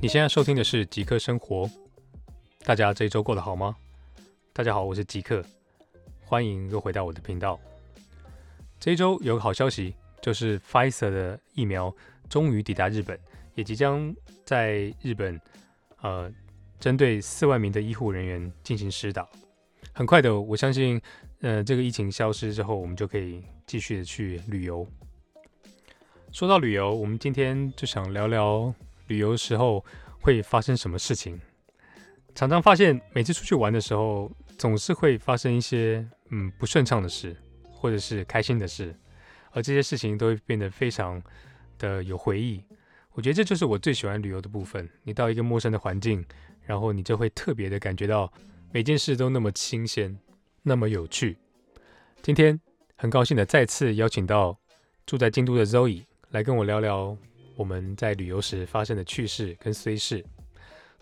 你现在收听的是极客生活。大家这一周过得好吗？大家好，我是极客，欢迎又回到我的频道。这一周有个好消息，就是 Pfizer 的疫苗终于抵达日本，也即将在日本呃针对四万名的医护人员进行施打。很快的，我相信呃这个疫情消失之后，我们就可以继续的去旅游。说到旅游，我们今天就想聊聊。旅游时候会发生什么事情？常常发现每次出去玩的时候，总是会发生一些嗯不顺畅的事，或者是开心的事，而这些事情都会变得非常的有回忆。我觉得这就是我最喜欢旅游的部分。你到一个陌生的环境，然后你就会特别的感觉到每件事都那么新鲜，那么有趣。今天很高兴的再次邀请到住在京都的 Zoe 来跟我聊聊。我们在旅游时发生的趣事跟衰事。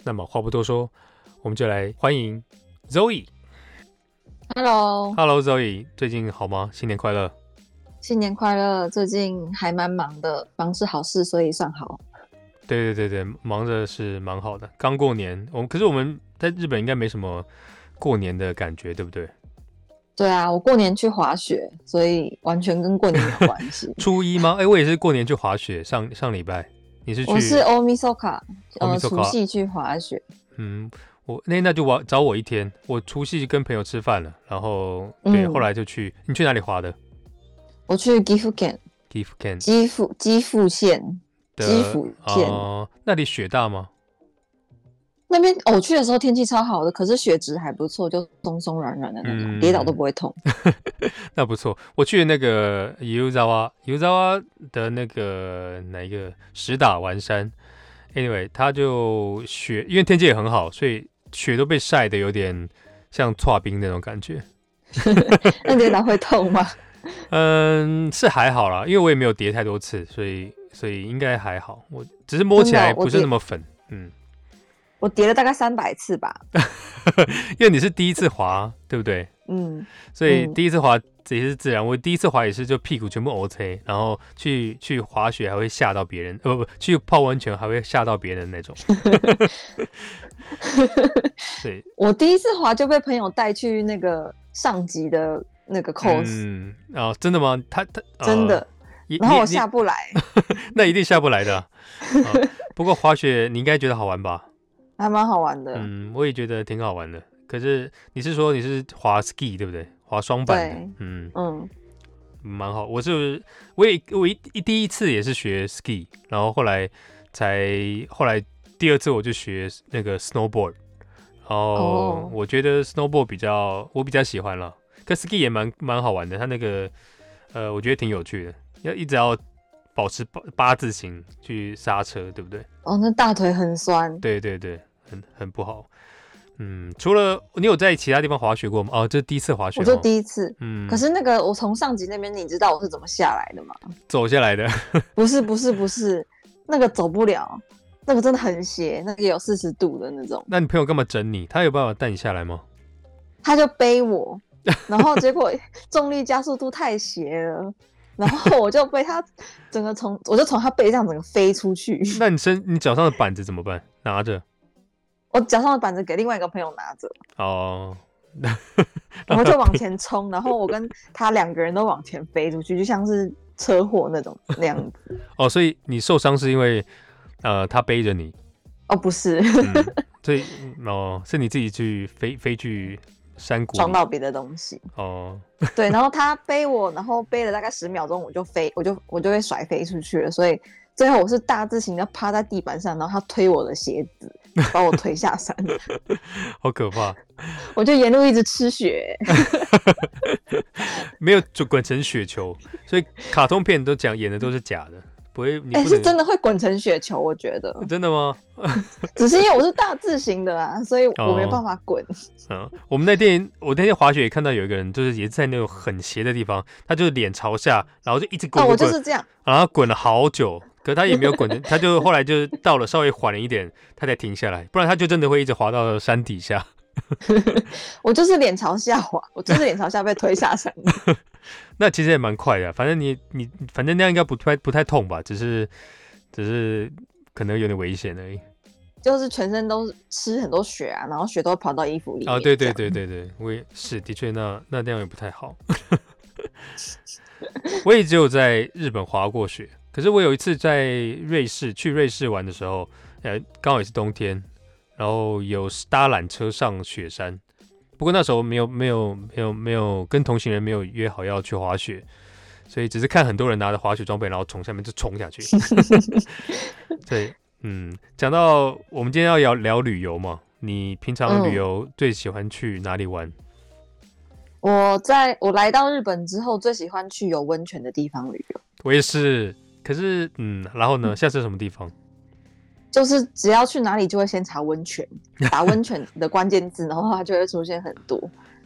那么话不多说，我们就来欢迎 Zoe。Hello，Hello Zoe，最近好吗？新年快乐！新年快乐！最近还蛮忙的，忙是好事，所以算好。对对对对，忙着是蛮好的。刚过年，我们可是我们在日本应该没什么过年的感觉，对不对？对啊，我过年去滑雪，所以完全跟过年有关系。初一吗？哎，我也是过年去滑雪。上上礼拜你是去？我是大晦日，呃，除夕去滑雪。嗯，我那那就我找我一天。我除夕跟朋友吃饭了，然后对，嗯、后来就去。你去哪里滑的？我去岐阜县。岐阜县。岐阜岐阜县。岐阜县。哦，那里雪大吗？那边我去的时候天气超好的，可是雪质还不错，就松松软软的那种，嗯、跌倒都不会痛。那不错，我去的那个汤沢，汤沢的那个哪一个石打完山，anyway，它就雪，因为天气也很好，所以雪都被晒的有点像剉冰那种感觉。那跌倒会痛吗？嗯，是还好啦，因为我也没有跌太多次，所以所以应该还好。我只是摸起来不是那么粉，嗯。我叠了大概三百次吧，因为你是第一次滑，对不对？嗯，所以第一次滑也是自然。我第一次滑也是就屁股全部乌青，然后去去滑雪还会吓到别人，呃不不，去泡温泉还会吓到别人那种。对，我第一次滑就被朋友带去那个上级的那个 course。嗯，哦，真的吗？他他真的，然后我下不来，那一定下不来的。不过滑雪你应该觉得好玩吧？还蛮好玩的，嗯，我也觉得挺好玩的。可是你是说你是滑 ski 对不对？滑双板嗯嗯，蛮好。我是我也我一一第一次也是学 ski，然后后来才后来第二次我就学那个 snowboard，然后我觉得 snowboard 比较我比较喜欢了。可 ski 也蛮蛮好玩的，它那个呃我觉得挺有趣的，要一直要。保持八八字形去刹车，对不对？哦，那大腿很酸。对对对，很很不好。嗯，除了你有在其他地方滑雪过吗？哦，这是第一次滑雪。我就第一次。嗯。可是那个我从上级那边，你知道我是怎么下来的吗？走下来的。不是不是不是，那个走不了，那个真的很斜，那个有四十度的那种。那你朋友干嘛整你？他有办法带你下来吗？他就背我，然后结果 重力加速度太斜了。然后我就被他整个从，我就从他背上整个飞出去。那你身你脚上的板子怎么办？拿着？我脚上的板子给另外一个朋友拿着。哦。然后就往前冲，然后我跟他两个人都往前飞出去，就像是车祸那种那样子。哦，所以你受伤是因为呃他背着你？哦，不是。嗯、所以哦，是你自己去飞飞去。山谷。撞到别的东西。哦，对，然后他背我，然后背了大概十秒钟，我就飞，我就我就被甩飞出去了，所以最后我是大字型的趴在地板上，然后他推我的鞋子，把我推下山，好可怕！我就沿路一直吃雪，没有就滚成雪球，所以卡通片都讲演的都是假的。不会，哎、欸，是真的会滚成雪球，我觉得。真的吗？只是因为我是大字型的啊，所以我没办法滚。嗯、哦，我们那天我那天滑雪也看到有一个人，就是也是在那种很斜的地方，他就是脸朝下，然后就一直滚。哦，我就是这样。然后滚了好久，可是他也没有滚，他就后来就是到了稍微缓了一点，他才停下来，不然他就真的会一直滑到山底下。我就是脸朝下滑，我就是脸朝下被推下山。那其实也蛮快的，反正你你反正那样应该不太不太痛吧？只是只是可能有点危险而已。就是全身都吃很多血啊，然后血都会跑到衣服里面。啊，对对对对对，我也是的确，那那那样也不太好。我也只有在日本滑过雪，可是我有一次在瑞士去瑞士玩的时候，呃，刚好也是冬天，然后有搭缆车上雪山。不过那时候没有没有没有没有跟同行人没有约好要去滑雪，所以只是看很多人拿着滑雪装备，然后从下面就冲下去。对，嗯，讲到我们今天要聊聊旅游嘛，你平常旅游最喜欢去哪里玩？嗯、我在我来到日本之后，最喜欢去有温泉的地方旅游。我也是，可是嗯，然后呢，下次什么地方？就是只要去哪里就会先查温泉，打温泉的关键字，然后它就会出现很多。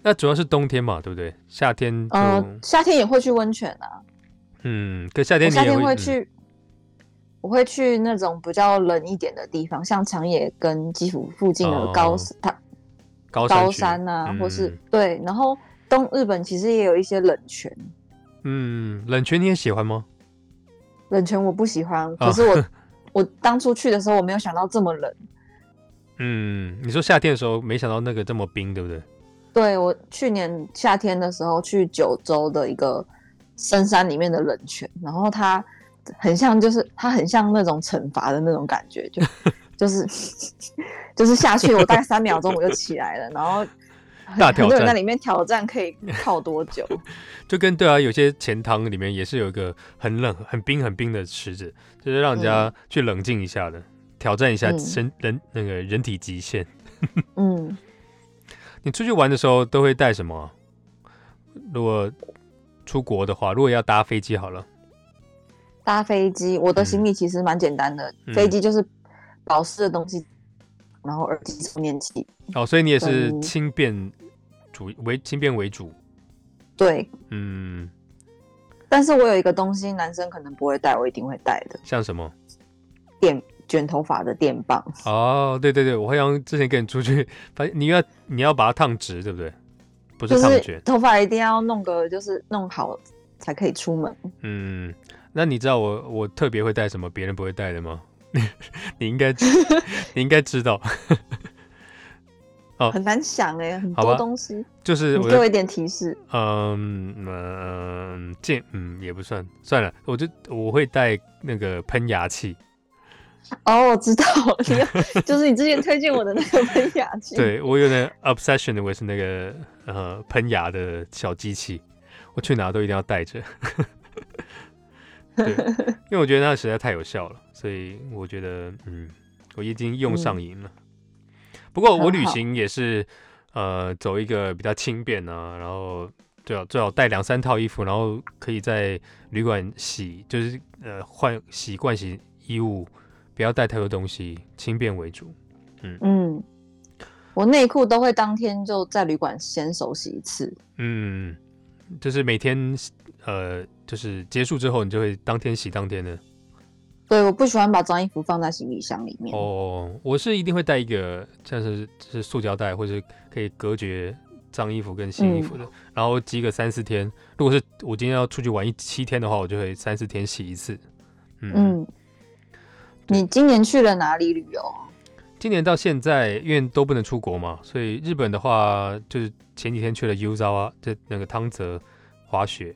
那主要是冬天嘛，对不对？夏天，嗯、呃，夏天也会去温泉啊。嗯，可夏天你夏天会去，嗯、我会去那种比较冷一点的地方，像长野跟基辅附近的高它、哦、高山高山啊，嗯、或是对。然后东日本其实也有一些冷泉。嗯，冷泉你也喜欢吗？冷泉我不喜欢，可是我。哦我当初去的时候，我没有想到这么冷。嗯，你说夏天的时候，没想到那个这么冰，对不对？对，我去年夏天的时候去九州的一个深山里面的冷泉，然后它很像，就是它很像那种惩罚的那种感觉，就 就是 就是下去，我大概三秒钟我就起来了，然后。大挑战，在里面挑战可以泡多久？就跟对啊，有些钱汤里面也是有一个很冷、很冰、很冰的池子，就是让人家去冷静一下的，嗯、挑战一下身人那个人体极限。嗯，你出去玩的时候都会带什么？如果出国的话，如果要搭飞机好了，搭飞机，我的行李其实蛮简单的，嗯、飞机就是保湿的东西。然后耳机充电器哦，所以你也是轻便主为轻便为主，对，嗯，但是我有一个东西，男生可能不会带，我一定会带的，像什么？电卷头发的电棒哦，对对对，我好像之前跟你出去，反正你要你要把它烫直，对不对？不是烫卷，头发一定要弄个就是弄好才可以出门。嗯，那你知道我我特别会带什么别人不会带的吗？你应该，你应该知道。哦，很难想哎，很多东西。就是我给我一点提示。嗯嗯，这嗯也不算，算了，我就我会带那个喷牙器。哦，我知道，你就是你之前推荐我的那个喷牙器。对，我有点 obsession 的，我是那个呃喷牙的小机器，我去哪都一定要带着。对，因为我觉得那实在太有效了，所以我觉得，嗯，我已经用上瘾了。嗯、不过我旅行也是，呃，走一个比较轻便啊，然后最好最好带两三套衣服，然后可以在旅馆洗，就是呃换洗惯洗衣物，不要带太多东西，轻便为主。嗯嗯，我内裤都会当天就在旅馆先手洗一次。嗯，就是每天呃。就是结束之后，你就会当天洗当天的。对，我不喜欢把脏衣服放在行李箱里面。哦，我是一定会带一个，像是是塑胶袋，或者可以隔绝脏衣服跟新衣服的。嗯、然后积个三四天。如果是我今天要出去玩一七天的话，我就会三四天洗一次。嗯，嗯你今年去了哪里旅游？今年到现在，因为都不能出国嘛，所以日本的话，就是前几天去了 Yuzawa，就那个汤泽滑雪。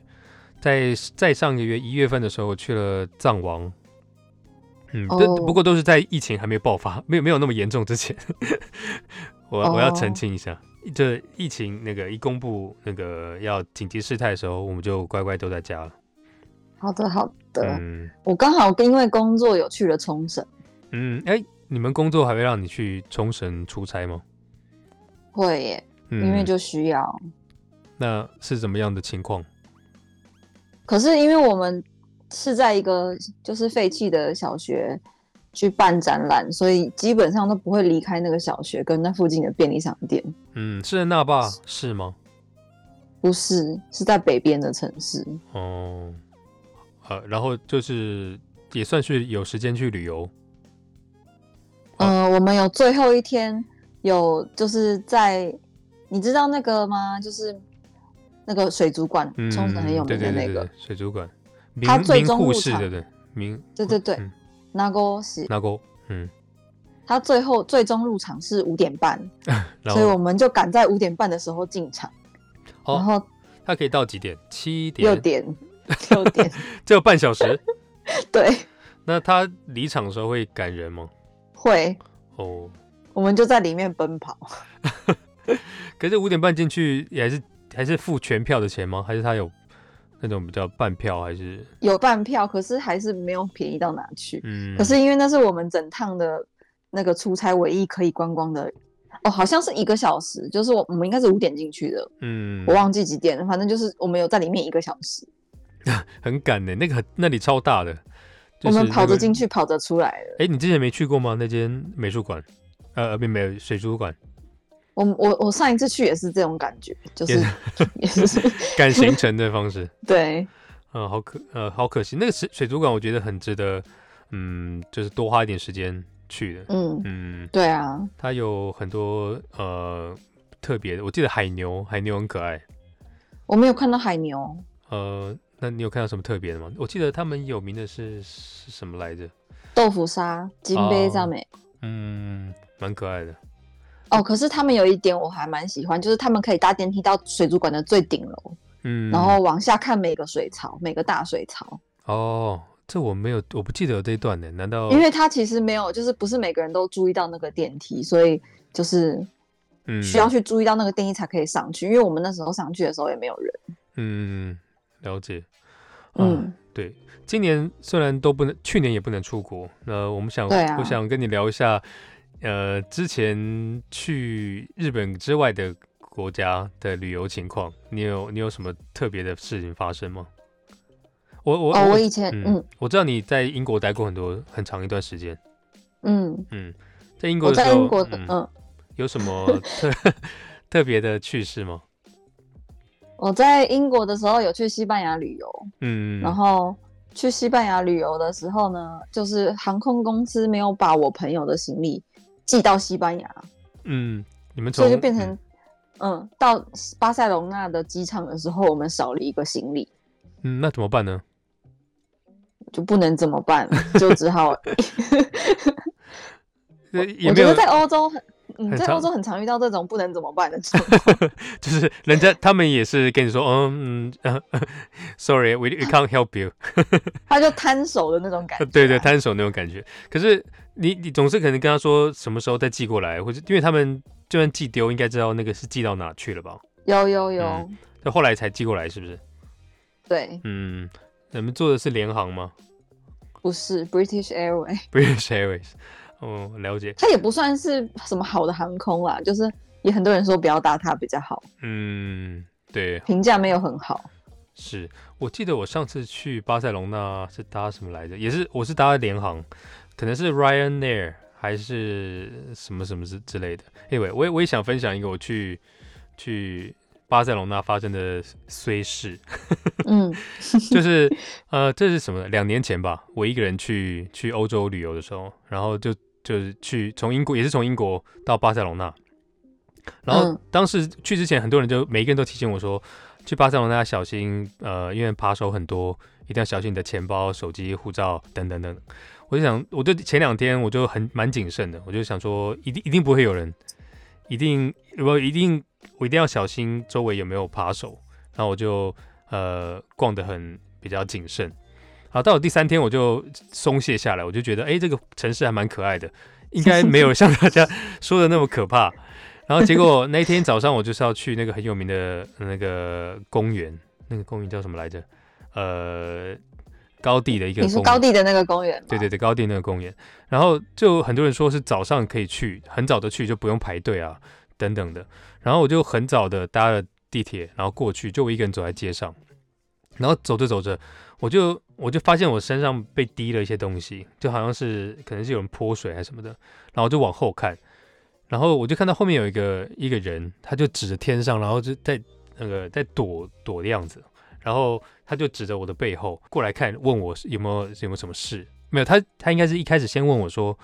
在在上个月一月份的时候去了藏王，嗯，都、oh. 不过都是在疫情还没爆发，没有没有那么严重之前。我我要澄清一下，这、oh. 疫情那个一公布那个要紧急事态的时候，我们就乖乖都在家了。好的好的，嗯，我刚好因为工作有去了冲绳。嗯，哎、欸，你们工作还会让你去冲绳出差吗？会耶，嗯、因为就需要。那是怎么样的情况？可是因为我们是在一个就是废弃的小学去办展览，所以基本上都不会离开那个小学跟那附近的便利商店。嗯，是在那霸是吗？不是，是在北边的城市。哦，呃，然后就是也算是有时间去旅游。嗯、呃，我们有最后一天有就是在你知道那个吗？就是那个水族馆，冲绳很有名的那个水族馆，他最终入场对对名对对对，名护市名护嗯。他最后最终入场是五点半，所以我们就赶在五点半的时候进场。然后他可以到几点？七点、六点、六点，只有半小时。对。那他离场的时候会赶人吗？会。哦。我们就在里面奔跑。可是五点半进去也还是还是付全票的钱吗？还是他有那种比较半票？还是有半票？可是还是没有便宜到哪去。嗯。可是因为那是我们整趟的。那个出差唯一可以观光的哦，好像是一个小时，就是我我们应该是五点进去的，嗯，我忘记几点了，反正就是我们有在里面一个小时，很赶呢，那个那里超大的，就是那个、我们跑着进去，跑着出来了。哎，你之前没去过吗？那间美术馆，呃，并没有水族馆。我我我上一次去也是这种感觉，就是也是赶 行程的方式。对，嗯，好可呃好可惜，那个水水族馆我觉得很值得，嗯，就是多花一点时间。去的，嗯嗯，对啊，它有很多呃特别的，我记得海牛，海牛很可爱。我没有看到海牛。呃，那你有看到什么特别的吗？我记得他们有名的是是什么来着？豆腐沙、金杯上面，嗯，蛮可爱的。哦，可是他们有一点我还蛮喜欢，就是他们可以搭电梯到水族馆的最顶楼，嗯，然后往下看每个水槽，每个大水槽。哦。这我没有，我不记得有这一段呢。难道？因为他其实没有，就是不是每个人都注意到那个电梯，所以就是嗯，需要去注意到那个电梯才可以上去。嗯、因为我们那时候上去的时候也没有人。嗯，了解。嗯，啊、对。今年虽然都不能，去年也不能出国。那我们想，啊、我想跟你聊一下，呃，之前去日本之外的国家的旅游情况。你有你有什么特别的事情发生吗？我我哦，我以前嗯，嗯，我知道你在英国待过很多很长一段时间，嗯嗯，在英国的时候，在英国的嗯，嗯，有什么特 特别的趣事吗？我在英国的时候有去西班牙旅游，嗯，然后去西班牙旅游的时候呢，就是航空公司没有把我朋友的行李寄到西班牙，嗯，你们所以就变成嗯，嗯，到巴塞隆纳的机场的时候，我们少了一个行李，嗯，那怎么办呢？就不能怎么办，就只好。我觉得在欧洲很，嗯，在欧洲很常遇到这种不能怎么办的状况。就是人家他们也是跟你说，嗯嗯，sorry，we we can't help you。他就摊手的那种感觉。对对，摊手那种感觉。可是你你总是可能跟他说什么时候再寄过来，或者因为他们就算寄丢，应该知道那个是寄到哪去了吧？有有有。那、嗯、后来才寄过来，是不是？对。嗯。你们做的是联航吗？不是，British Airways。British Airways，哦，了解。它也不算是什么好的航空啦，就是也很多人说不要搭它比较好。嗯，对，评价没有很好。是我记得我上次去巴塞隆那是搭什么来着？也是我是搭联航，可能是 Ryanair 还是什么什么之之类的。Anyway，我也我也想分享一个我去去。巴塞隆纳发生的衰事，嗯，就是呃，这是什么？两年前吧，我一个人去去欧洲旅游的时候，然后就就是去从英国，也是从英国到巴塞隆纳，然后当时去之前，很多人就每一个人都提醒我说，去巴塞隆纳要小心，呃，因为扒手很多，一定要小心你的钱包、手机、护照等等等。我就想，我就前两天我就很蛮谨慎的，我就想说，一定一定不会有人，一定我一定。我一定要小心周围有没有扒手，然后我就呃逛得很比较谨慎。好，到了第三天我就松懈下来，我就觉得哎，这个城市还蛮可爱的，应该没有像大家说的那么可怕。然后结果那一天早上我就是要去那个很有名的那个公园，那个公园叫什么来着？呃，高地的一个公园。你说高地的那个公园？对对对，高地那个公园。然后就很多人说是早上可以去，很早的去就不用排队啊。等等的，然后我就很早的搭了地铁，然后过去，就我一个人走在街上，然后走着走着，我就我就发现我身上被滴了一些东西，就好像是可能是有人泼水还是什么的，然后就往后看，然后我就看到后面有一个一个人，他就指着天上，然后就在那个在躲躲的样子，然后他就指着我的背后过来看，问我有没有有没有什么事？没有，他他应该是一开始先问我说，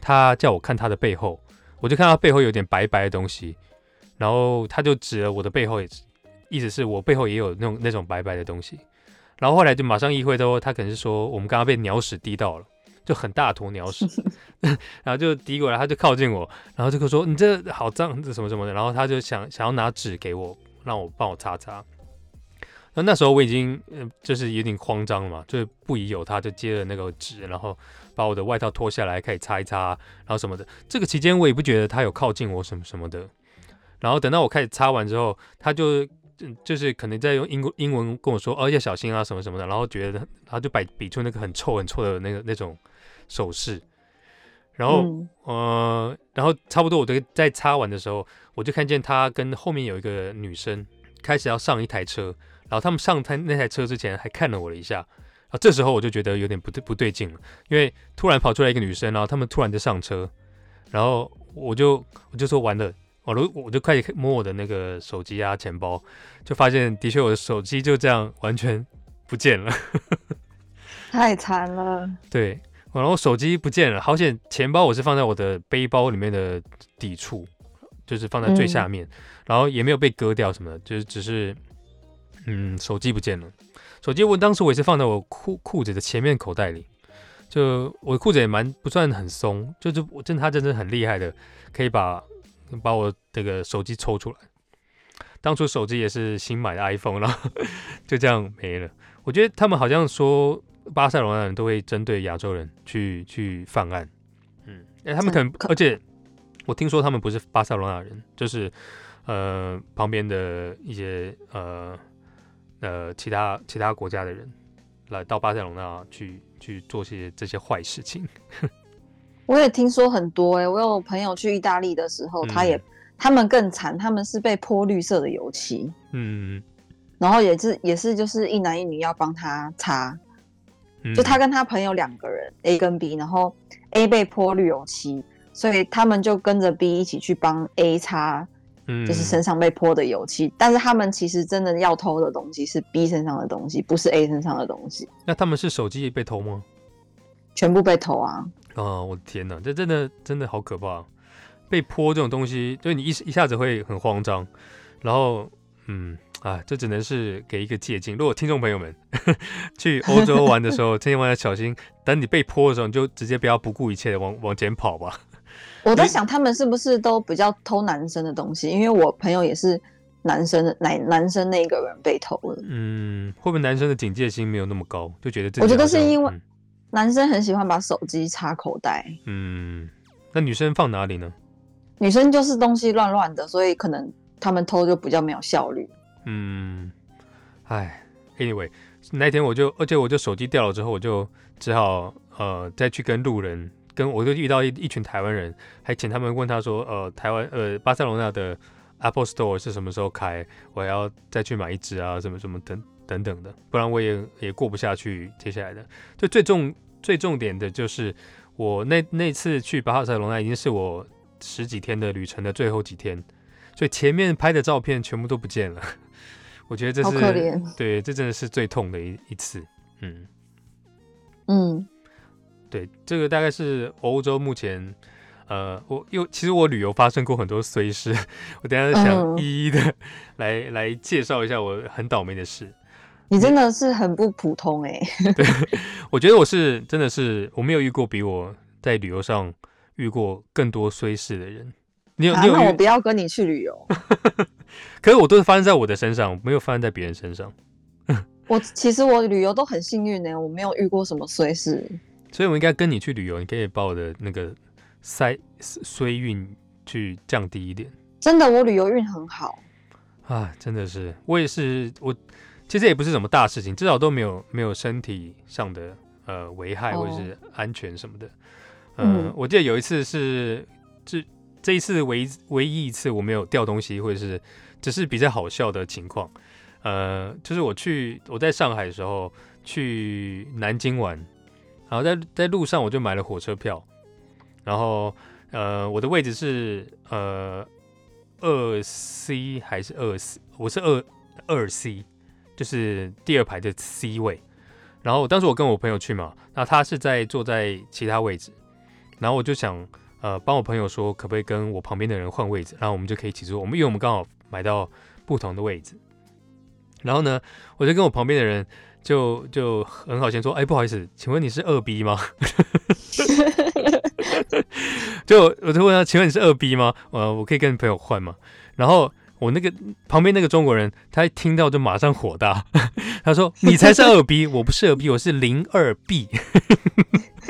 他叫我看他的背后。我就看到背后有点白白的东西，然后他就指了我的背后，意思是我背后也有那种那种白白的东西。然后后来就马上意会到，他可能是说我们刚刚被鸟屎滴到了，就很大坨鸟屎，然后就滴过来，他就靠近我，然后就说你这好脏，这什么什么的，然后他就想想要拿纸给我，让我帮我擦擦。那那时候我已经嗯，就是有点慌张了嘛，就是不疑有他，就接了那个纸，然后把我的外套脱下来，开始擦一擦，然后什么的。这个期间我也不觉得他有靠近我什么什么的。然后等到我开始擦完之后，他就就是可能在用英英文跟我说哦，要小心啊什么什么的。然后觉得他就摆比出那个很臭很臭的那个那种手势。然后、嗯、呃，然后差不多我都在擦完的时候，我就看见他跟后面有一个女生开始要上一台车。然后他们上台那台车之前还看了我了一下，啊，这时候我就觉得有点不对不对劲了，因为突然跑出来一个女生，然后他们突然就上车，然后我就我就说完了，我都我就开始摸我的那个手机啊钱包，就发现的确我的手机就这样完全不见了，太惨了。对，然后手机不见了，好险钱包我是放在我的背包里面的底处，就是放在最下面，嗯、然后也没有被割掉什么的，就是只是。嗯，手机不见了。手机我当时我也是放在我裤裤子的前面口袋里，就我的裤子也蛮不算很松，就是我真的他真的很厉害的，可以把把我这个手机抽出来。当初手机也是新买的 iPhone，然后 就这样没了。我觉得他们好像说巴塞罗那人都会针对亚洲人去去犯案，嗯，哎，他们可能，而且我听说他们不是巴塞罗那人，就是呃旁边的一些呃。呃，其他其他国家的人来到巴塞罗那去去做些这些坏事情，我也听说很多哎、欸。我有朋友去意大利的时候，嗯、他也他们更惨，他们是被泼绿色的油漆，嗯，然后也是也是就是一男一女要帮他擦，嗯、就他跟他朋友两个人 A 跟 B，然后 A 被泼绿油漆，所以他们就跟着 B 一起去帮 A 擦。就是身上被泼的油漆，嗯、但是他们其实真的要偷的东西是 B 身上的东西，不是 A 身上的东西。那他们是手机被偷吗？全部被偷啊！哦，我的天哪，这真的真的好可怕！被泼这种东西，就你一一下子会很慌张。然后，嗯啊，这只能是给一个借鉴。如果听众朋友们 去欧洲玩的时候，千万要小心。等你被泼的时候，你就直接不要不顾一切的往往前跑吧。我在想，他们是不是都比较偷男生的东西？因为我朋友也是男生的，男男生那一个人被偷了。嗯，会不会男生的警戒心没有那么高，就觉得这？我觉得是因为男生很喜欢把手机插口袋。嗯，那女生放哪里呢？女生就是东西乱乱的，所以可能他们偷就比较没有效率。嗯，哎，anyway，那天我就，而且我就手机掉了之后，我就只好呃再去跟路人。跟我就遇到一一群台湾人，还请他们问他说，呃，台湾呃巴塞罗那的 Apple Store 是什么时候开？我还要再去买一支啊，什么什么等等等的，不然我也也过不下去。接下来的，就最重最重点的就是我那那次去巴塞罗那已经是我十几天的旅程的最后几天，所以前面拍的照片全部都不见了。我觉得这是对，这真的是最痛的一一次。嗯嗯。对，这个大概是欧洲目前，呃，我又其实我旅游发生过很多衰事，我等下想一一的来、嗯、来介绍一下我很倒霉的事。你真的是很不普通哎、欸！对，我觉得我是真的是我没有遇过比我在旅游上遇过更多衰事的人。你有？啊、你有？那我不要跟你去旅游。可是我都是发生在我的身上，没有发生在别人身上。我其实我旅游都很幸运呢、欸，我没有遇过什么衰事。所以我应该跟你去旅游，你可以把我的那个衰衰运去降低一点。真的，我旅游运很好啊！真的是，我也是，我其实也不是什么大事情，至少都没有没有身体上的呃危害或者是安全什么的。呃、嗯，我记得有一次是这这一次唯唯一一次我没有掉东西，或者是只是比较好笑的情况。呃，就是我去我在上海的时候去南京玩。然后在在路上我就买了火车票，然后呃我的位置是呃二 C 还是二 C？我是二二 C，就是第二排的 C 位。然后当时我跟我朋友去嘛，那他是在坐在其他位置，然后我就想呃帮我朋友说可不可以跟我旁边的人换位置，然后我们就可以一起坐。我们因为我们刚好买到不同的位置，然后呢，我就跟我旁边的人就就很好先说，哎，不好意思，请问你是二 B 吗？就我就问他，请问你是二 B 吗？呃，我可以跟朋友换吗？然后。我那个旁边那个中国人，他一听到就马上火大，他说：“你才是二 B，我不是二 B，我是零二 B。”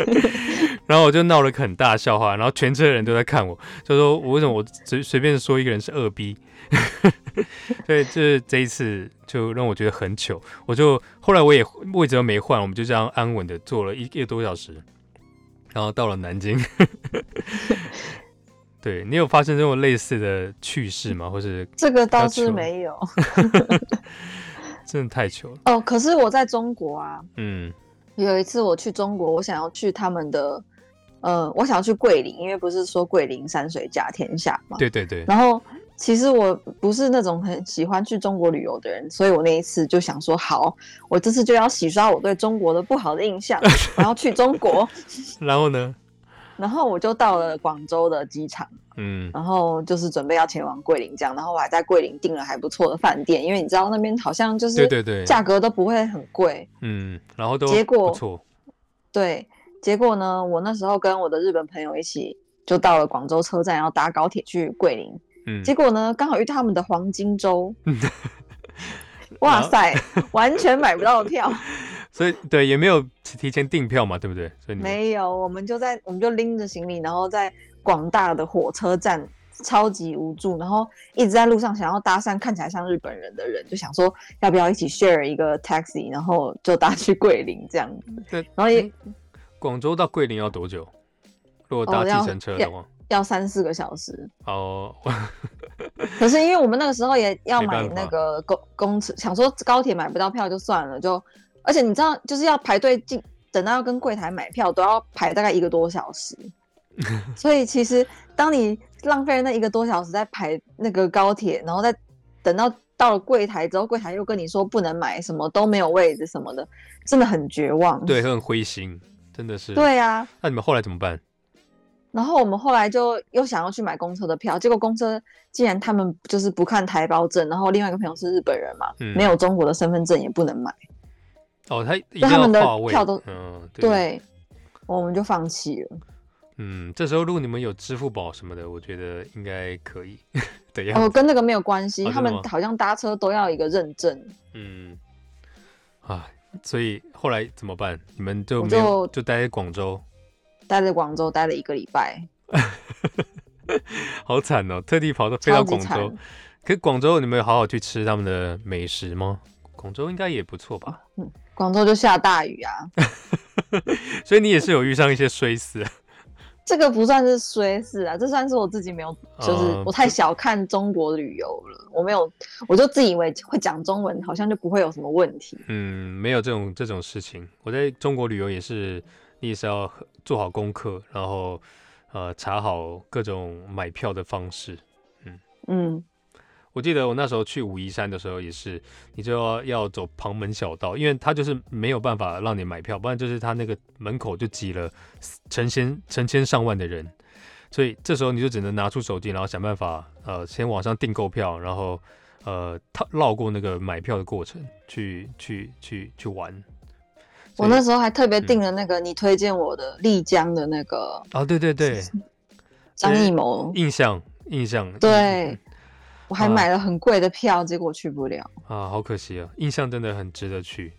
然后我就闹了个很大的笑话，然后全车的人都在看我，就说我为什么我随随便说一个人是二逼 所以这这一次就让我觉得很糗。我就后来我也位置都没换，我们就这样安稳的坐了一一个多小时，然后到了南京。对，你有发生这种类似的趣事吗？或是这个倒是没有，真的太糗了哦。可是我在中国啊，嗯，有一次我去中国，我想要去他们的，呃，我想要去桂林，因为不是说桂林山水甲天下嘛。对对对。然后其实我不是那种很喜欢去中国旅游的人，所以我那一次就想说，好，我这次就要洗刷我对中国的不好的印象，然后去中国。然后呢？然后我就到了广州的机场，嗯，然后就是准备要前往桂林这样，然后我还在桂林订了还不错的饭店，因为你知道那边好像就是对对对，价格都不会很贵，嗯，然后都结果不错，对，结果呢，我那时候跟我的日本朋友一起就到了广州车站，要搭高铁去桂林，嗯，结果呢，刚好遇到他们的黄金周，哇塞，完全买不到票。所以对，也没有提前订票嘛，对不对？所以没有，我们就在，我们就拎着行李，然后在广大的火车站，超级无助，然后一直在路上想要搭讪看起来像日本人的人，就想说要不要一起 share 一个 taxi，然后就搭去桂林这样。对，然后也广州到桂林要多久？如果搭计程车的话，哦、要，要三四个小时。哦。可是因为我们那个时候也要买那个公公车，想说高铁买不到票就算了，就。而且你知道，就是要排队进，等到要跟柜台买票，都要排大概一个多小时。所以其实，当你浪费了那一个多小时在排那个高铁，然后再等到到了柜台之后，柜台又跟你说不能买，什么都没有位置什么的，真的很绝望。对，很灰心，真的是。对啊。那你们后来怎么办？然后我们后来就又想要去买公车的票，结果公车既然他们就是不看台胞证，然后另外一个朋友是日本人嘛，嗯、没有中国的身份证也不能买。哦，他他们的票都嗯对，对，我们就放弃了。嗯，这时候如果你们有支付宝什么的，我觉得应该可以。对哦，跟那个没有关系，哦，他们好像搭车都要一个认证。嗯，啊，所以后来怎么办？你们就没有就，就待在广州，待在广州待了一个礼拜，好惨哦！特地跑到飞到广州，可广州你们有好好去吃他们的美食吗？广州应该也不错吧？嗯。广州就下大雨啊，所以你也是有遇上一些衰事。这个不算是衰事啊，这算是我自己没有，就是我太小看中国旅游了。我没有，我就自以为会讲中文，好像就不会有什么问题。嗯，没有这种这种事情。我在中国旅游也是，你也是要做好功课，然后呃查好各种买票的方式。嗯嗯。我记得我那时候去武夷山的时候也是，你就要要走旁门小道，因为他就是没有办法让你买票，不然就是他那个门口就挤了成千成千上万的人，所以这时候你就只能拿出手机，然后想办法呃先网上订购票，然后呃他绕过那个买票的过程去去去去玩。我那时候还特别订了那个你推荐我的丽江的那个啊，对对对，张艺谋印象印象对。我还买了很贵的票，啊，结果去不了啊，好可惜啊！印象真的很值得去，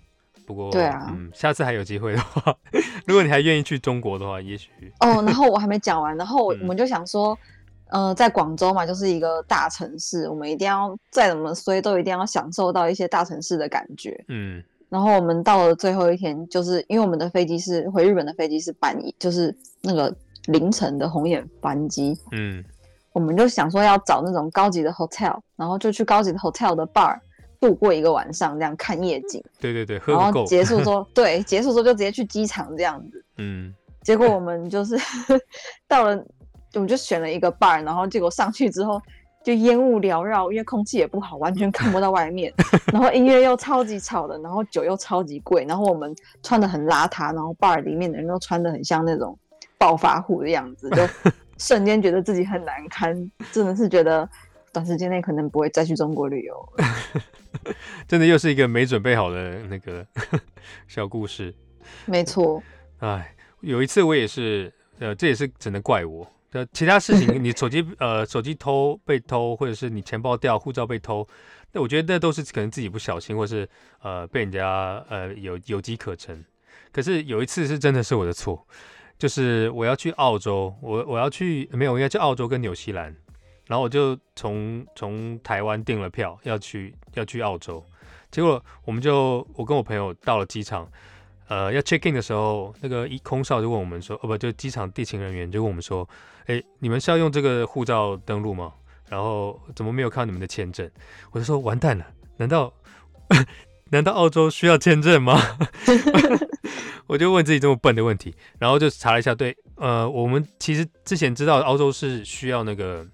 不过对啊，嗯，下次还有机会的话，如果你还愿意去中国的话，也许哦。然后我还没讲完，然后我们就想说，嗯、呃，在广州嘛，就是一个大城市，我们一定要再怎么衰，都一定要享受到一些大城市的感觉。嗯，然后我们到了最后一天，就是因为我们的飞机是回日本的飞机是半夜，就是那个凌晨的红眼班机。嗯。我们就想说要找那种高级的 hotel，然后就去高级的 hotel 的 bar 度过一个晚上，这样看夜景。对对对，喝然后结束之后，对，结束之后就直接去机场这样子。嗯。结果我们就是 到了，我们就选了一个 bar，然后结果上去之后就烟雾缭绕，因为空气也不好，完全看不到外面。然后音乐又超级吵的，然后酒又超级贵，然后我们穿的很邋遢，然后 bar 里面的人都穿的很像那种暴发户的样子，就。瞬间觉得自己很难堪，真的是觉得短时间内可能不会再去中国旅游。真的又是一个没准备好的那个 小故事。没错。哎，有一次我也是，呃，这也是只能怪我。呃，其他事情，你手机呃 手机偷被偷，或者是你钱包掉、护照被偷，那我觉得那都是可能自己不小心，或是呃被人家呃有有机可乘。可是有一次是真的是我的错，就是我要去澳洲，我我要去没有，应该去澳洲跟纽西兰，然后我就从从台湾订了票要去要去澳洲，结果我们就我跟我朋友到了机场。呃，要 check in 的时候，那个一空少就问我们说，哦不，就机场地勤人员就问我们说，哎，你们是要用这个护照登录吗？然后怎么没有看你们的签证？我就说完蛋了，难道难道澳洲需要签证吗？我就问自己这么笨的问题，然后就查了一下，对，呃，我们其实之前知道澳洲是需要那个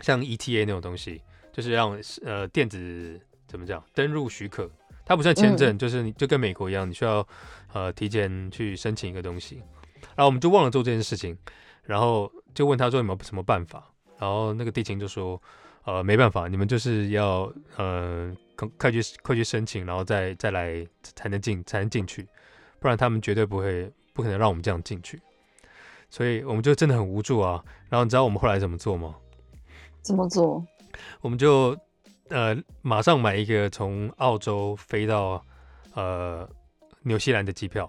像 ETA 那种东西，就是让呃电子怎么讲登入许可。它不算签证，嗯、就是你就跟美国一样，你需要呃提前去申请一个东西，然后我们就忘了做这件事情，然后就问他说有没有什么办法，然后那个地勤就说呃没办法，你们就是要呃快去快去申请，然后再再来才能进才能进去，不然他们绝对不会不可能让我们这样进去，所以我们就真的很无助啊。然后你知道我们后来怎么做吗？怎么做？我们就。呃，马上买一个从澳洲飞到呃纽西兰的机票，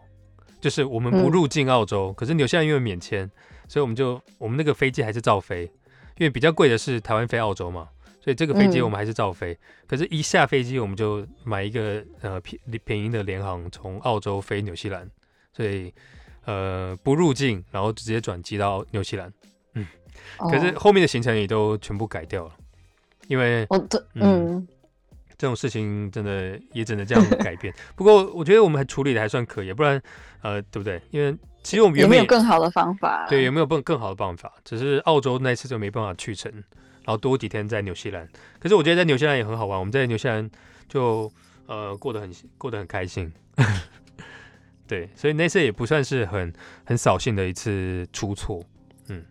就是我们不入境澳洲，嗯、可是纽西兰因为免签，所以我们就我们那个飞机还是照飞，因为比较贵的是台湾飞澳洲嘛，所以这个飞机我们还是照飞。嗯、可是，一下飞机我们就买一个呃便便宜的联航从澳洲飞纽西兰，所以呃不入境，然后直接转机到纽西兰。嗯，哦、可是后面的行程也都全部改掉了。因为我，这嗯，这种事情真的也只能这样改变。不过我觉得我们还处理的还算可以，不然呃，对不对？因为其实我们有没有更好的方法？对，有没有更更好的办法？只是澳洲那次就没办法去成，然后多几天在纽西兰。可是我觉得在纽西兰也很好玩，我们在纽西兰就呃过得很过得很开心。对，所以那次也不算是很很扫兴的一次出错。嗯，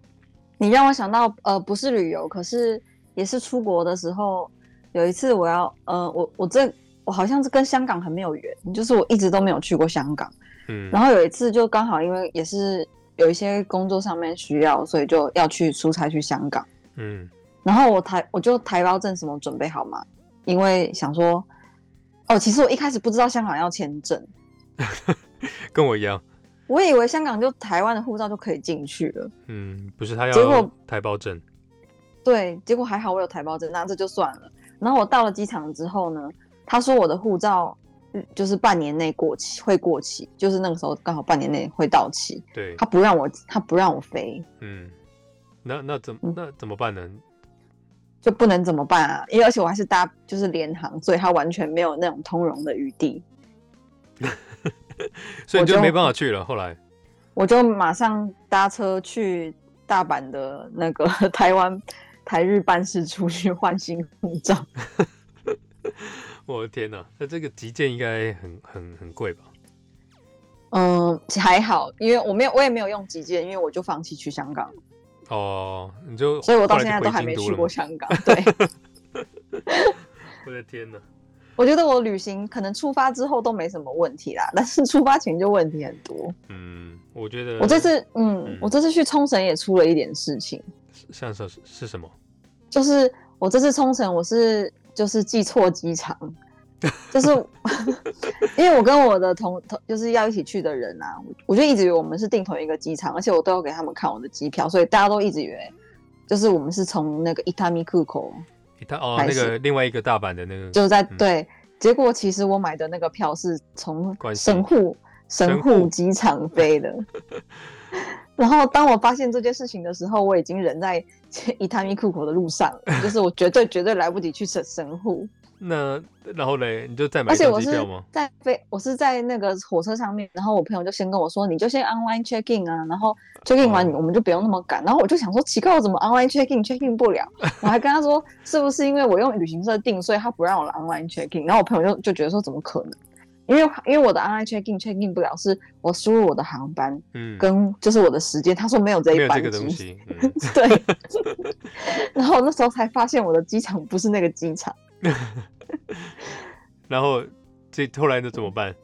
你让我想到呃，不是旅游，可是。也是出国的时候，有一次我要，呃，我我这我好像是跟香港很没有缘，就是我一直都没有去过香港，嗯，然后有一次就刚好因为也是有一些工作上面需要，所以就要去出差去香港，嗯，然后我台我就台胞证什么准备好嘛，因为想说，哦，其实我一开始不知道香港要签证，跟我一样，我以为香港就台湾的护照就可以进去了，嗯，不是他要，结果台胞证。对，结果还好我有台胞证，那这就算了。然后我到了机场之后呢，他说我的护照就是半年内过期，会过期，就是那个时候刚好半年内会到期。对，他不让我，他不让我飞。嗯，那那怎那怎么办呢？就不能怎么办啊？因为而且我还是搭就是联航，所以他完全没有那种通融的余地。所以你就没办法去了。后来我就马上搭车去大阪的那个 台湾。台日办事处去换新护照，我的天哪！那这个急件应该很很很贵吧？嗯，还好，因为我没有，我也没有用急件，因为我就放弃去香港。哦，你就，所以我到现在都还没去过香港。对，我的天哪！我觉得我旅行可能出发之后都没什么问题啦，但是出发前就问题很多。嗯，我觉得我这次，嗯，嗯我这次去冲绳也出了一点事情。像是是什么？就是我这次冲绳，我是就是记错机场，就是因为我跟我的同同就是要一起去的人啊，我就一直以为我们是订同一个机场，而且我都要给他们看我的机票，所以大家都一直以为就是我们是从那个伊丹米库口，伊丹哦，那个另外一个大阪的那个，就是在、嗯、对，结果其实我买的那个票是从神户神户机场飞的。然后当我发现这件事情的时候，我已经人在伊丹米库口的路上了，就是我绝对绝对来不及去神神户。那然后嘞，你就再买一张机票吗？在飞，我是在那个火车上面，然后我朋友就先跟我说，你就先 online check in 啊，然后 check in 完我们就不用那么赶。然后我就想说，奇怪，我怎么 online check in check in 不了？我还跟他说，是不是因为我用旅行社订，所以他不让我 online check in？然后我朋友就就觉得说，怎么可能？因为因为我的 online check in check in 不了，是我输入我的航班，嗯，跟就是我的时间，他说没有这一班机，没有这个东西，嗯、对。然后那时候才发现我的机场不是那个机场。然后这后来的怎么办？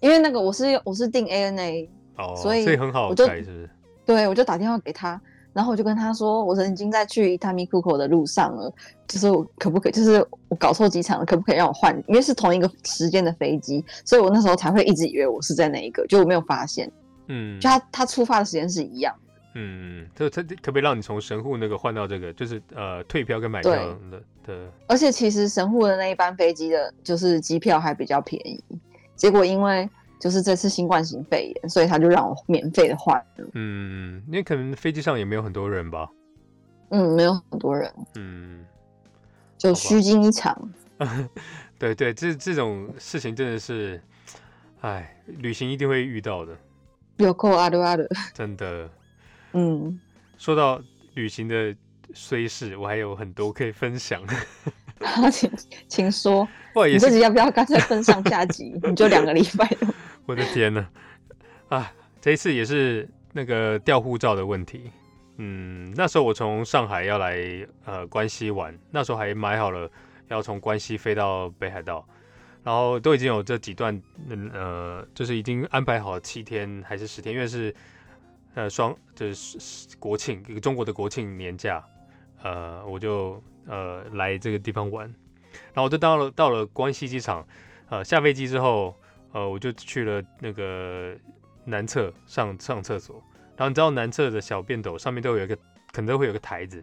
因为那个我是我是订 ANA，哦，所以所以很好改，是不是？对，我就打电话给他。然后我就跟他说，我曾经在去伊塔米库口的路上了，就是我可不可以，就是我搞错机场了，可不可以让我换？因为是同一个时间的飞机，所以我那时候才会一直以为我是在哪一个，就我没有发现。嗯，就他他出发的时间是一样。嗯，就他可不可以让你从神户那个换到这个，就是呃退票跟买票的的。而且其实神户的那一班飞机的，就是机票还比较便宜，结果因为。就是这次新冠型肺炎，所以他就让我免费的换。嗯，因为可能飞机上也没有很多人吧。嗯，没有很多人。嗯，就虚惊一场。对对，这这种事情真的是，哎，旅行一定会遇到的。有够阿的阿的。真的。嗯，说到旅行的衰事，我还有很多可以分享。请 请说，你自己要不要干脆分上下集？你就两个礼拜。我的天呐，啊，这一次也是那个掉护照的问题。嗯，那时候我从上海要来呃关西玩，那时候还买好了要从关西飞到北海道，然后都已经有这几段，嗯呃，就是已经安排好七天还是十天，因为是呃双就是国庆一个中国的国庆年假，呃，我就呃来这个地方玩，然后我就到了到了关西机场，呃下飞机之后。呃，我就去了那个男厕上上厕所，然后你知道男厕的小便斗上面都有一个，可能都会有个台子，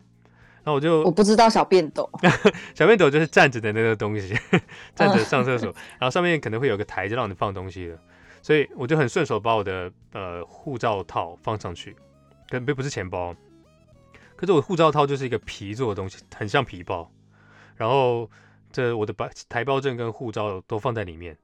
然后我就我不知道小便斗，小便斗就是站着的那个东西，站着上厕所，然后上面可能会有个台子让你放东西的，所以我就很顺手把我的呃护照套放上去，跟不不是钱包，可是我护照套就是一个皮做的东西，很像皮包，然后这我的把台胞证跟护照都放在里面。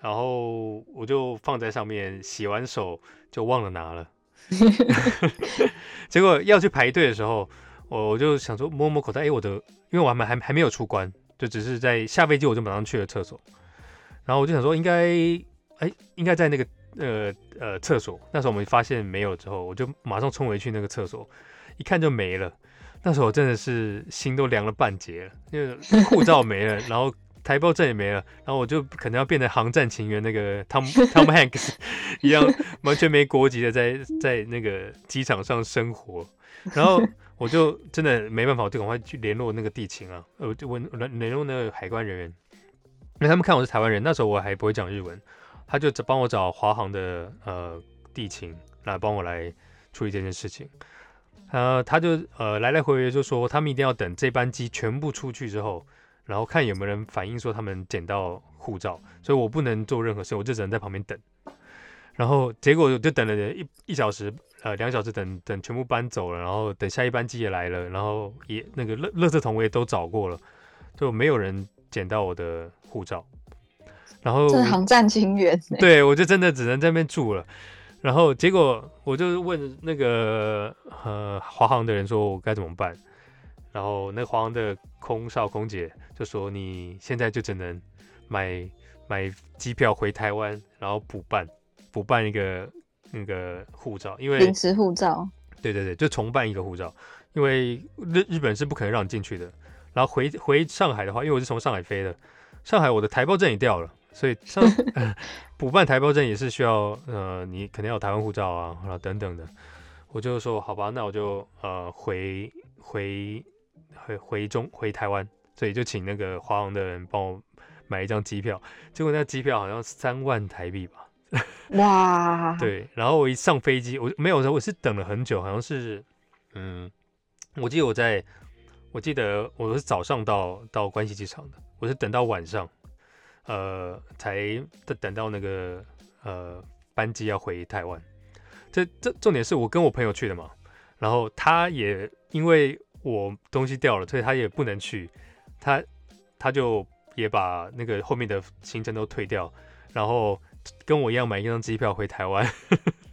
然后我就放在上面，洗完手就忘了拿了。结果要去排队的时候，我我就想说摸摸口袋，哎，我的，因为我还没还还没有出关，就只是在下飞机我就马上去了厕所。然后我就想说应该，哎，应该在那个呃呃厕所。那时候我们发现没有之后，我就马上冲回去那个厕所，一看就没了。那时候我真的是心都凉了半截了，因为护照没了，然后。台胞证也没了，然后我就可能要变成航站情缘那个汤 汤姆汉克斯一样，完全没国籍的在在那个机场上生活，然后我就真的没办法，我就赶快去联络那个地勤啊，我就问联联络那个海关人员，因为他们看我是台湾人，那时候我还不会讲日文，他就帮我找华航的呃地勤来帮我来处理这件事情，呃，他就呃来来回回就说他们一定要等这班机全部出去之后。然后看有没有人反映说他们捡到护照，所以我不能做任何事，我就只能在旁边等。然后结果就等了一一小时，呃，两小时等等全部搬走了，然后等下一班机也来了，然后也那个垃垃圾桶我也都找过了，就没有人捡到我的护照。然后这是航站情缘，对，我就真的只能在那边住了。然后结果我就问那个呃华航的人说，我该怎么办？然后那华航的空少空姐就说：“你现在就只能买买机票回台湾，然后补办补办一个那个护照，因为临时护照。对对对，就重办一个护照，因为日日本是不可能让你进去的。然后回回上海的话，因为我是从上海飞的，上海我的台胞证也掉了，所以上 补办台胞证也是需要呃，你肯定要有台湾护照啊，然后等等的。我就说好吧，那我就呃回回。”回回中回台湾，所以就请那个华航的人帮我买一张机票，结果那机票好像三万台币吧。哇！对，然后我一上飞机，我没有，我是等了很久，好像是，嗯，我记得我在，我记得我是早上到到关西机场的，我是等到晚上，呃，才等等到那个呃班机要回台湾。这这重点是我跟我朋友去的嘛，然后他也因为。我东西掉了，所以他也不能去，他他就也把那个后面的行程都退掉，然后跟我一样买一张机票回台湾，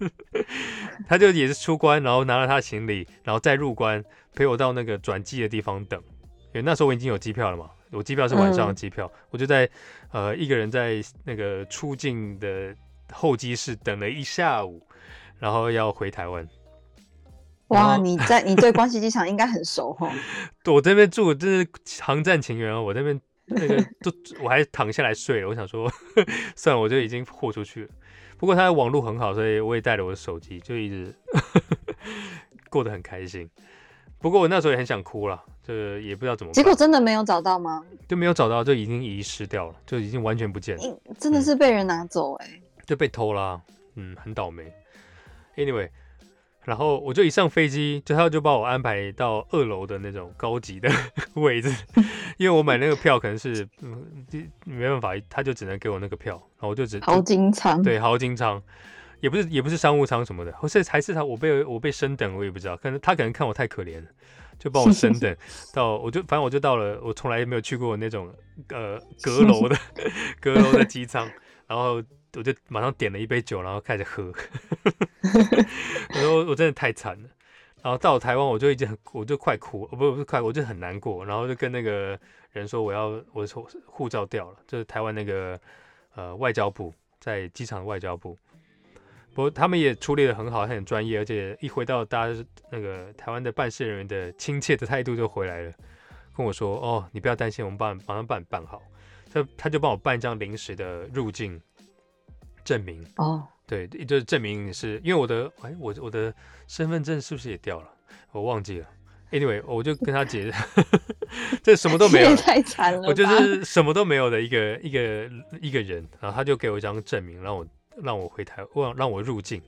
他就也是出关，然后拿了他行李，然后再入关陪我到那个转机的地方等，因为那时候我已经有机票了嘛，我机票是晚上的机票，嗯、我就在呃一个人在那个出境的候机室等了一下午，然后要回台湾。哇，你在你对关西机场应该很熟哦？我这边住这是航站情缘哦，我这边那个 都我还躺下来睡了。我想说，算了，我就已经豁出去了。不过他的网络很好，所以我也带了我的手机，就一直过得很开心。不过我那时候也很想哭了，这个也不知道怎么。结果真的没有找到吗？就没有找到，就已经遗失掉了，就已经完全不见了。真的是被人拿走哎、欸嗯，就被偷啦，嗯，很倒霉。Anyway。然后我就一上飞机，就他就把我安排到二楼的那种高级的 位置，因为我买那个票可能是嗯，没办法，他就只能给我那个票，然后我就只豪金舱，对，豪金舱，也不是也不是商务舱什么的，或是还是他我被我被升等，我也不知道，可能他可能看我太可怜了，就帮我 升等到，我就反正我就到了，我从来也没有去过那种呃阁楼的 阁楼的机舱，然后。我就马上点了一杯酒，然后开始喝。我说我真的太惨了。然后到了台湾，我就已经很，我就快哭，不不是快，我就很难过。然后就跟那个人说，我要我的护照掉了，就是台湾那个呃外交部在机场的外交部。不过他们也处理的很好，很专业，而且一回到大家那个台湾的办事人员的亲切的态度就回来了，跟我说哦，你不要担心，我们帮马上帮你办好。他他就帮我办一张临时的入境。证明哦，对，就是证明你是因为我的，哎，我我的身份证是不是也掉了？我忘记了。Anyway，我就跟他解释，这什么都没有，太惨了。我就是什么都没有的一个一个一个人，然后他就给我一张证明，让我让我回台，让让我入境，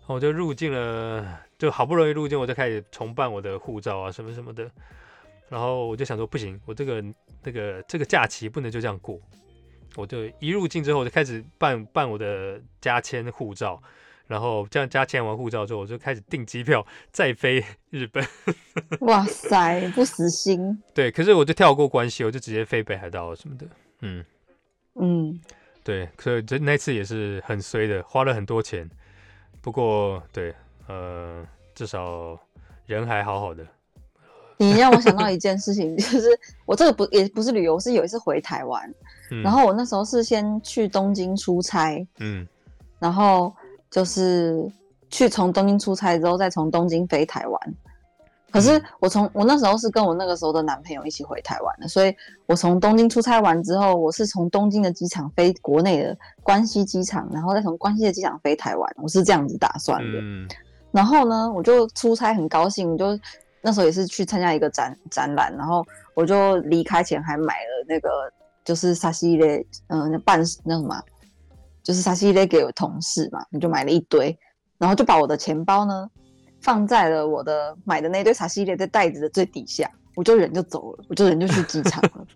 然后我就入境了，就好不容易入境，我就开始重办我的护照啊，什么什么的。然后我就想说，不行，我这个那个这个假期不能就这样过。我就一入境之后，我就开始办办我的加签护照，然后这样加签完护照之后，我就开始订机票再飞日本。哇塞，不死心。对，可是我就跳过关系，我就直接飞北海道什么的。嗯嗯，对，所以这那次也是很衰的，花了很多钱。不过对，呃，至少人还好好的。你 让我想到一件事情，就是我这个不也不是旅游，是有一次回台湾，嗯、然后我那时候是先去东京出差，嗯，然后就是去从东京出差之后，再从东京飞台湾。可是我从我那时候是跟我那个时候的男朋友一起回台湾的，所以我从东京出差完之后，我是从东京的机场飞国内的关西机场，然后再从关西的机场飞台湾，我是这样子打算的。嗯、然后呢，我就出差很高兴，我就。那时候也是去参加一个展展览，然后我就离开前还买了那个就是沙西的，嗯，那半那什么，就是沙西雷给我同事嘛，你就买了一堆，然后就把我的钱包呢放在了我的买的那堆茶系列的袋子的最底下，我就人就走了，我就人就去机场了。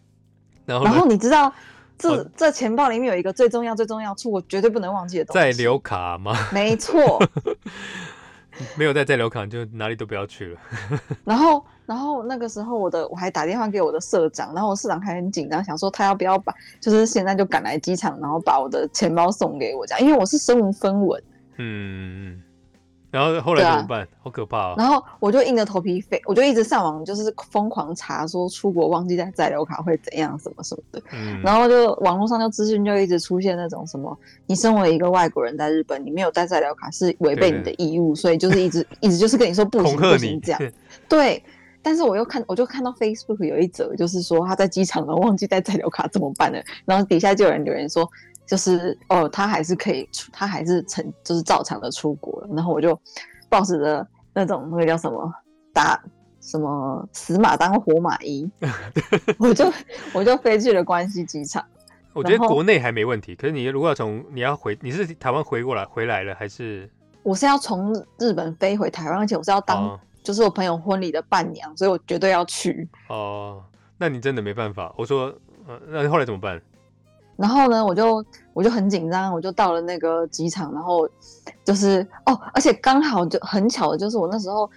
然后，然后你知道这、哦、这钱包里面有一个最重要最重要处，我绝对不能忘记的东西，在留卡吗？没错。没有在在留卡，就哪里都不要去了。然后，然后那个时候，我的我还打电话给我的社长，然后我社长还很紧张，想说他要不要把，就是现在就赶来机场，然后把我的钱包送给我，这样，因为我是身无分文。嗯。然后后来怎么办？啊、好可怕哦！然后我就硬着头皮飞，我就一直上网，就是疯狂查说出国忘记带在留卡会怎样，什么什么的。嗯。然后就网络上就资讯就一直出现那种什么，你身为一个外国人在日本，你没有带在留卡是违背你的义务，对所以就是一直 一直就是跟你说不行不行这样。对。但是我又看，我就看到 Facebook 有一则，就是说他在机场呢忘记带在留卡怎么办呢？然后底下就有人留言说。就是哦，他还是可以出，他还是成就是照常的出国了。然后我就抱着的那种那个叫什么打什么死马当活马医，我就我就飞去了关西机场。我觉得国内还没问题，可是你如果要从你要回，你是台湾回过来回来了还是？我是要从日本飞回台湾，而且我是要当就是我朋友婚礼的伴娘，所以我绝对要去。哦，那你真的没办法。我说，呃，那你后来怎么办？然后呢，我就我就很紧张，我就到了那个机场，然后就是哦，而且刚好就很巧的就是我那时候，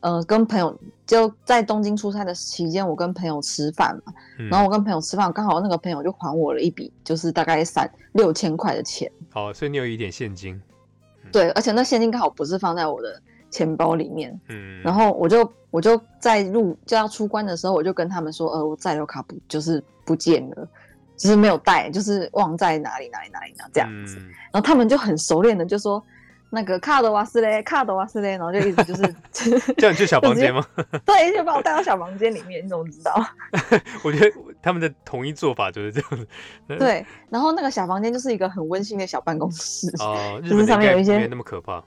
呃，跟朋友就在东京出差的期间，我跟朋友吃饭嘛，嗯、然后我跟朋友吃饭，刚好那个朋友就还我了一笔，就是大概三六千块的钱。好，所以你有一点现金。对，而且那现金刚好不是放在我的钱包里面。嗯，然后我就我就在入就要出关的时候，我就跟他们说，呃，我在留卡不就是不见了，就是没有带，就是忘在哪里哪里哪里哪这样子。嗯、然后他们就很熟练的就说。那个卡的瓦斯嘞，卡的瓦斯嘞，然后就一直就是 叫你去小房间吗？对，就把我带到小房间里面。你怎么知道？我觉得他们的统一做法就是这样子。对，然后那个小房间就是一个很温馨的小办公室哦，就是上面有一些没那么可怕。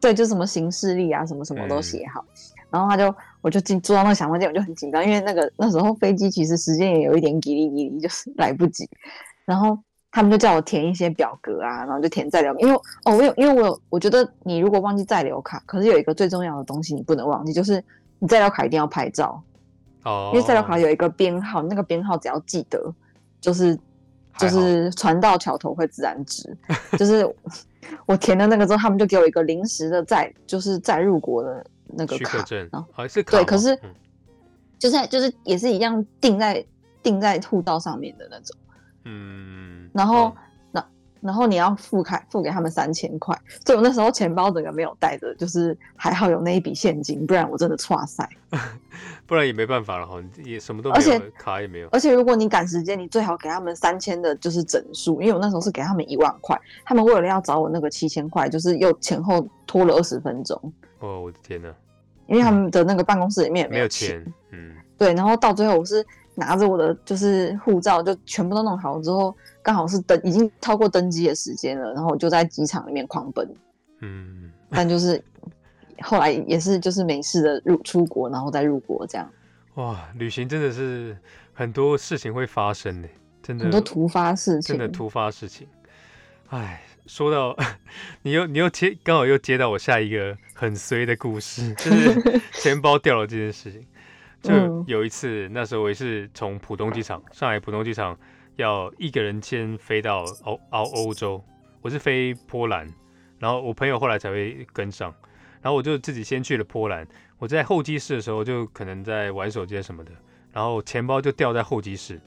对，就什么行事历啊，什么什么都写好。嗯、然后他就，我就进坐到那个小房间，我就很紧张，因为那个那时候飞机其实时间也有一点叽哩叽哩，就是 来不及。然后。他们就叫我填一些表格啊，然后就填在留，因为哦，我有，因为我有，我觉得你如果忘记在留卡，可是有一个最重要的东西你不能忘记，就是你在留卡一定要拍照哦，因为在留卡有一个编号，那个编号只要记得，就是就是船到桥头会自然直，就是 我填了那个之后，他们就给我一个临时的在，就是在入国的那个卡证，然后还是对，可是就是就是也是一样定在定在护照上面的那种，嗯。然后，那、嗯、然后你要付开付给他们三千块，所以我那时候钱包整个没有带着，就是还好有那一笔现金，不然我真的剉赛，不然也没办法了哈，也什么都没有，而且卡也没有。而且如果你赶时间，你最好给他们三千的，就是整数，因为我那时候是给他们一万块，他们为了要找我那个七千块，就是又前后拖了二十分钟。哦，我的天哪！因为他们的那个办公室里面也没有钱，嗯，对，然后到最后我是拿着我的就是护照，就全部都弄好之后。刚好是登已经超过登机的时间了，然后我就在机场里面狂奔，嗯，但就是后来也是就是没事的入出国，然后再入国这样。哇，旅行真的是很多事情会发生呢，真的很多突发事情，真的突发事情。哎，说到 你又你又接刚好又接到我下一个很衰的故事，就是钱包掉了这件事情。就有一次，那时候我也是从浦东机场，上海浦东机场。要一个人先飞到欧欧欧洲，我是飞波兰，然后我朋友后来才会跟上，然后我就自己先去了波兰。我在候机室的时候就可能在玩手机什么的，然后钱包就掉在候机室，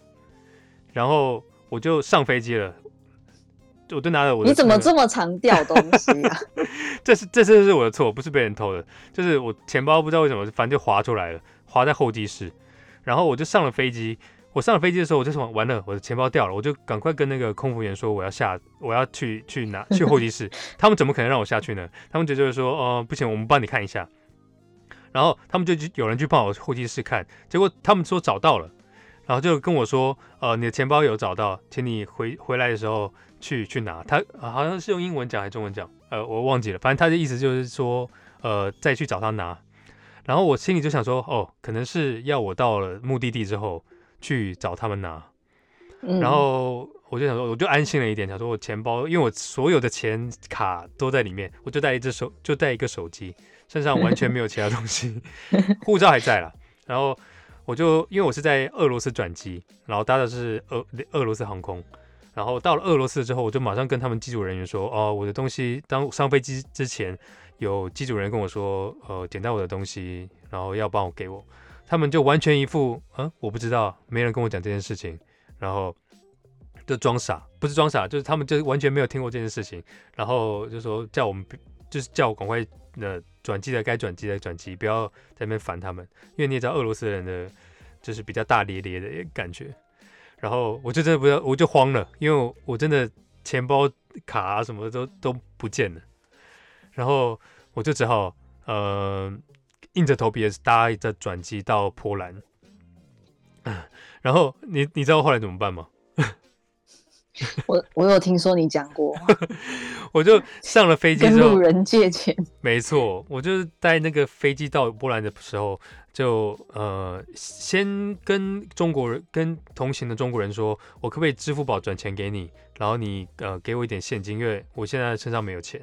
然后我就上飞机了，我就拿着我的。你怎么这么常掉东西啊？这是这次是我的错，不是被人偷的，就是我钱包不知道为什么，反正就滑出来了，滑在候机室，然后我就上了飞机。我上了飞机的时候，我就说完了，我的钱包掉了，我就赶快跟那个空服员说我要下，我要去去拿去候机室。他们怎么可能让我下去呢？他们就就是说，哦、呃，不行，我们帮你看一下。然后他们就有人去帮我候机室看，结果他们说找到了，然后就跟我说，呃，你的钱包有找到，请你回回来的时候去去拿。他、呃、好像是用英文讲还是中文讲，呃，我忘记了，反正他的意思就是说，呃，再去找他拿。然后我心里就想说，哦，可能是要我到了目的地之后。去找他们拿，然后我就想说，我就安心了一点，想说我钱包，因为我所有的钱卡都在里面，我就带一只手，就带一个手机，身上完全没有其他东西，护照还在了。然后我就因为我是在俄罗斯转机，然后搭的是俄俄罗斯航空，然后到了俄罗斯之后，我就马上跟他们机组人员说，哦，我的东西当上飞机之前，有机组人跟我说，呃，捡到我的东西，然后要帮我给我。他们就完全一副，嗯，我不知道，没人跟我讲这件事情，然后就装傻，不是装傻，就是他们就完全没有听过这件事情，然后就说叫我们，就是叫我赶快那转机的该转机的转机，不要在那边烦他们，因为你也知道俄罗斯人的就是比较大咧咧的感觉，然后我就真的不知道，我就慌了，因为我真的钱包卡啊什么的都都不见了，然后我就只好呃。硬着头皮也是搭着转机到波兰，然后你你知道后来怎么办吗？我我有听说你讲过，我就上了飞机之后跟路人借钱，没错，我就是带那个飞机到波兰的时候，就呃先跟中国人跟同行的中国人说，我可不可以支付宝转钱给你，然后你呃给我一点现金，因为我现在身上没有钱，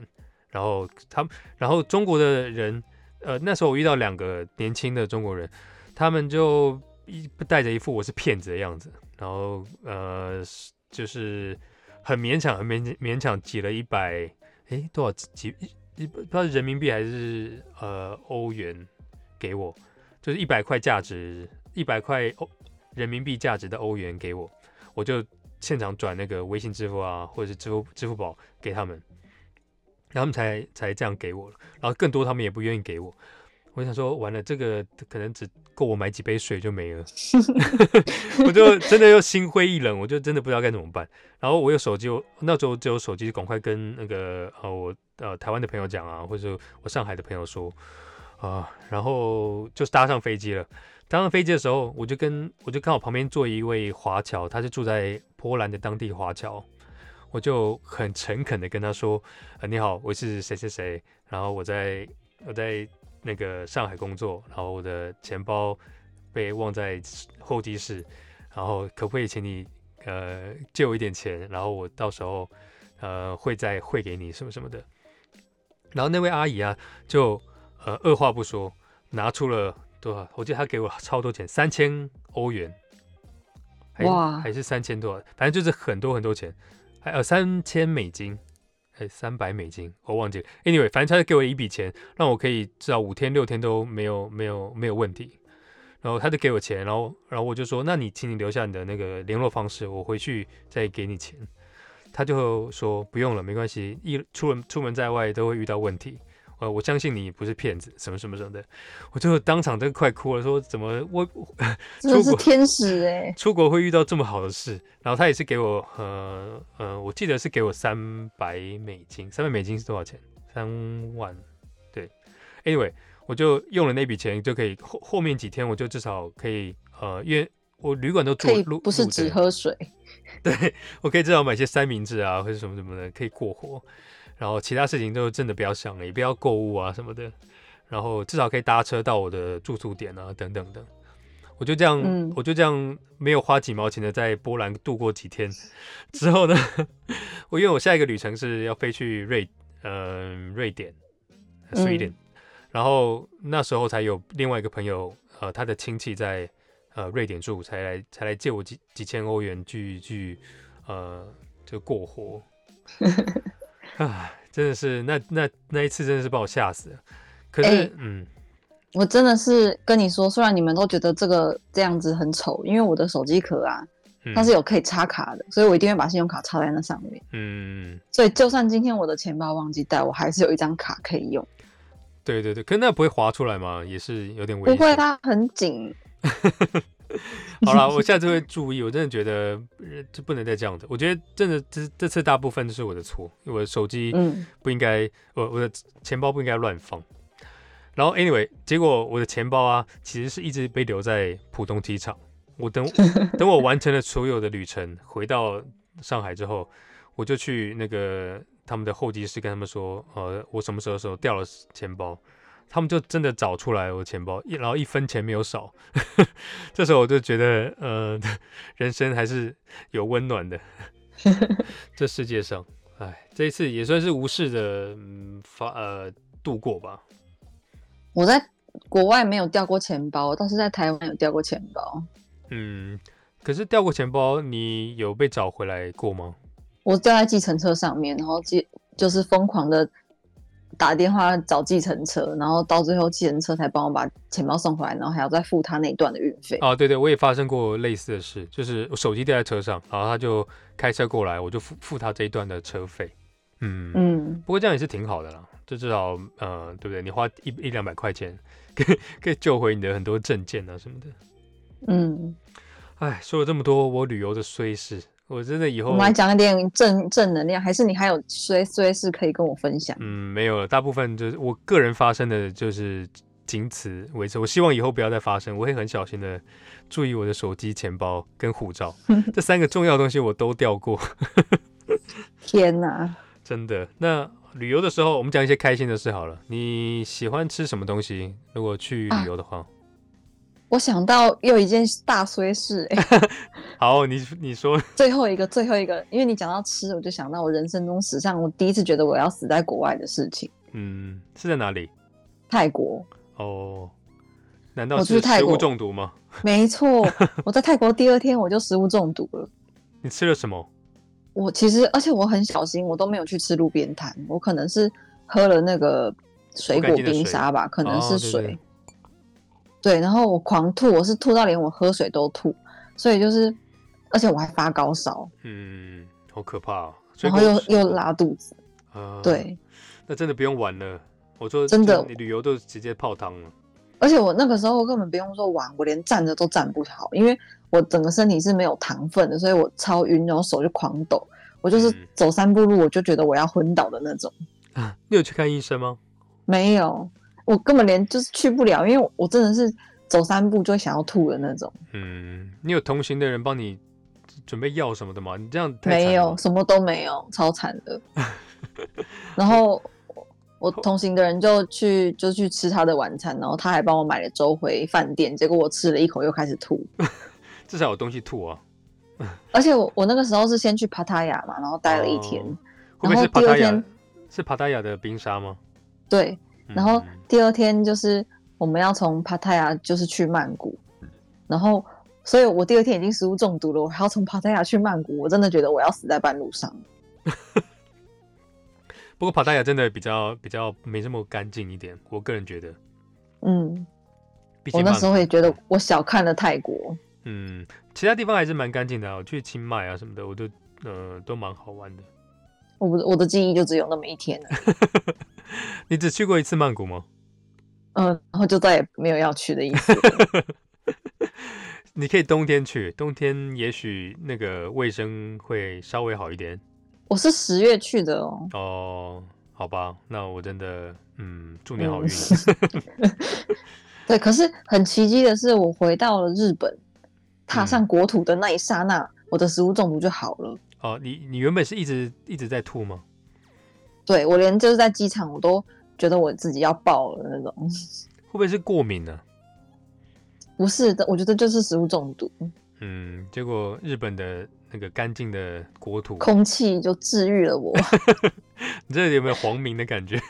然后他们然后中国的人。呃，那时候我遇到两个年轻的中国人，他们就一带着一副我是骗子的样子，然后呃，就是很勉强，很勉勉强挤了一百，诶，多少几一不知道人民币还是呃欧元给我，就是一百块价值一百块欧人民币价值的欧元给我，我就现场转那个微信支付啊，或者是支付支付宝给他们，然后他们才才这样给我，然后更多他们也不愿意给我。我想说，完了，这个可能只够我买几杯水就没了，我就真的又心灰意冷，我就真的不知道该怎么办。然后我有手机，我那时候只有手机，赶快跟那个呃我呃台湾的朋友讲啊，或者我上海的朋友说啊、呃，然后就搭上飞机了。搭上飞机的时候，我就跟我就刚好旁边坐一位华侨，他是住在波兰的当地华侨，我就很诚恳的跟他说，呃，你好，我是谁谁谁，然后我在我在。那个上海工作，然后我的钱包被忘在候机室，然后可不可以请你呃借我一点钱，然后我到时候呃会再汇给你什么什么的。然后那位阿姨啊，就呃二话不说拿出了多少，我记得她给我超多钱，三千欧元，还哇，还是三千多，反正就是很多很多钱，还有三千美金。哎，三百美金，我忘记了。Anyway，反正他就给我一笔钱，让我可以至少五天六天都没有没有没有问题。然后他就给我钱，然后然后我就说，那你请你留下你的那个联络方式，我回去再给你钱。他就说不用了，没关系，一出门出门在外都会遇到问题。呃，我相信你不是骗子，什么什么什么的，我就当场都快哭了，说怎么我 真的是天使哎，出国会遇到这么好的事，然后他也是给我，呃呃，我记得是给我三百美金，三百美金是多少钱？三万，对，anyway，我就用了那笔钱就可以后后面几天我就至少可以，呃，因为我旅馆都住，不是只喝水，对，我可以至少买些三明治啊或者什么什么的，可以过活。然后其他事情都真的不要想了，也不要购物啊什么的。然后至少可以搭车到我的住宿点啊，等等的。我就这样，嗯、我就这样没有花几毛钱的在波兰度过几天。之后呢，我因为我下一个旅程是要飞去瑞，嗯、呃，瑞典，Sweden。然后那时候才有另外一个朋友，呃，他的亲戚在呃瑞典住，才来才来借我几几千欧元去去呃就过活。啊，真的是那那那一次真的是把我吓死了。可是，欸、嗯，我真的是跟你说，虽然你们都觉得这个这样子很丑，因为我的手机壳啊，它是有可以插卡的，嗯、所以我一定会把信用卡插在那上面。嗯，所以就算今天我的钱包忘记带，我还是有一张卡可以用。对对对，可是那不会滑出来吗？也是有点危险。不会，它很紧。好了，我下次会注意。我真的觉得就不能再这样子。我觉得真的这这次大部分都是我的错，我的手机不应该，我、嗯、我的钱包不应该乱放。然后 anyway，结果我的钱包啊，其实是一直被留在浦东机场。我等 等我完成了所有的旅程，回到上海之后，我就去那个他们的候机室跟他们说，呃，我什么时候时候掉了钱包。他们就真的找出来我的钱包，一然后一分钱没有少。这时候我就觉得，呃，人生还是有温暖的。这世界上，哎，这一次也算是无事的，嗯，发呃度过吧。我在国外没有掉过钱包，但是在台湾有掉过钱包。嗯，可是掉过钱包，你有被找回来过吗？我掉在计程车上面，然后计就是疯狂的。打电话找计程车，然后到最后计程车才帮我把钱包送回来，然后还要再付他那一段的运费。哦，对对，我也发生过类似的事，就是我手机掉在车上，然后他就开车过来，我就付付他这一段的车费。嗯嗯，不过这样也是挺好的啦，就至少呃，对不对？你花一一两百块钱，可以可以救回你的很多证件啊什么的。嗯，哎，说了这么多我旅游的衰事。我真的以后我们来讲一点正正能量，还是你还有衰衰事可以跟我分享？嗯，没有了，大部分就是我个人发生的就是仅此为止。我希望以后不要再发生，我会很小心的注意我的手机、钱包跟护照 这三个重要的东西，我都掉过。天哪，真的。那旅游的时候，我们讲一些开心的事好了。你喜欢吃什么东西？如果去旅游的话？啊我想到又一件大衰事，欸 好，你你说最后一个，最后一个，因为你讲到吃，我就想到我人生中史上我第一次觉得我要死在国外的事情。嗯，是在哪里？泰国。哦，难道是食物中毒吗？没错，我在泰国第二天我就食物中毒了。你吃了什么？我其实，而且我很小心，我都没有去吃路边摊，我可能是喝了那个水果冰沙吧，可能是水。哦对对对，然后我狂吐，我是吐到连我喝水都吐，所以就是，而且我还发高烧，嗯，好可怕哦。然后又又拉肚子，呃，对，那真的不用玩了。我说真的，你旅游都直接泡汤了。而且我那个时候根本不用说玩，我连站着都站不好，因为我整个身体是没有糖分的，所以我超晕，然后手就狂抖。我就是走三步路，我就觉得我要昏倒的那种。嗯，你有去看医生吗？没有，我根本连就是去不了，因为我真的是走三步就会想要吐的那种。嗯，你有同行的人帮你准备药什么的吗？你这样没有，什么都没有，超惨的。然后。我同行的人就去就去吃他的晚餐，然后他还帮我买了粥回饭店，结果我吃了一口又开始吐，至少有东西吐啊！而且我我那个时候是先去帕塔亚嘛，然后待了一天，哦、然后第二天是帕塔亚的冰沙吗？对，然后第二天就是我们要从帕泰亚就是去曼谷，然后所以我第二天已经食物中毒了，我还要从帕泰亚去曼谷，我真的觉得我要死在半路上。不过，帕塔亚真的比较比较没这么干净一点，我个人觉得。嗯，我那时候也觉得我小看了泰国。嗯，其他地方还是蛮干净的，啊，我去清迈啊什么的，我都呃都蛮好玩的。我我的记忆就只有那么一天了。你只去过一次曼谷吗？嗯，然后就再也没有要去的意思。你可以冬天去，冬天也许那个卫生会稍微好一点。我是十月去的哦。哦，好吧，那我真的，嗯，祝你好运。嗯、对，可是很奇迹的是，我回到了日本，踏上国土的那一刹那，嗯、我的食物中毒就好了。哦，你你原本是一直一直在吐吗？对，我连就是在机场，我都觉得我自己要爆了那种。会不会是过敏呢、啊？不是的，我觉得就是食物中毒。嗯，结果日本的。那个干净的国土，空气就治愈了我。你这里有没有黄明的感觉？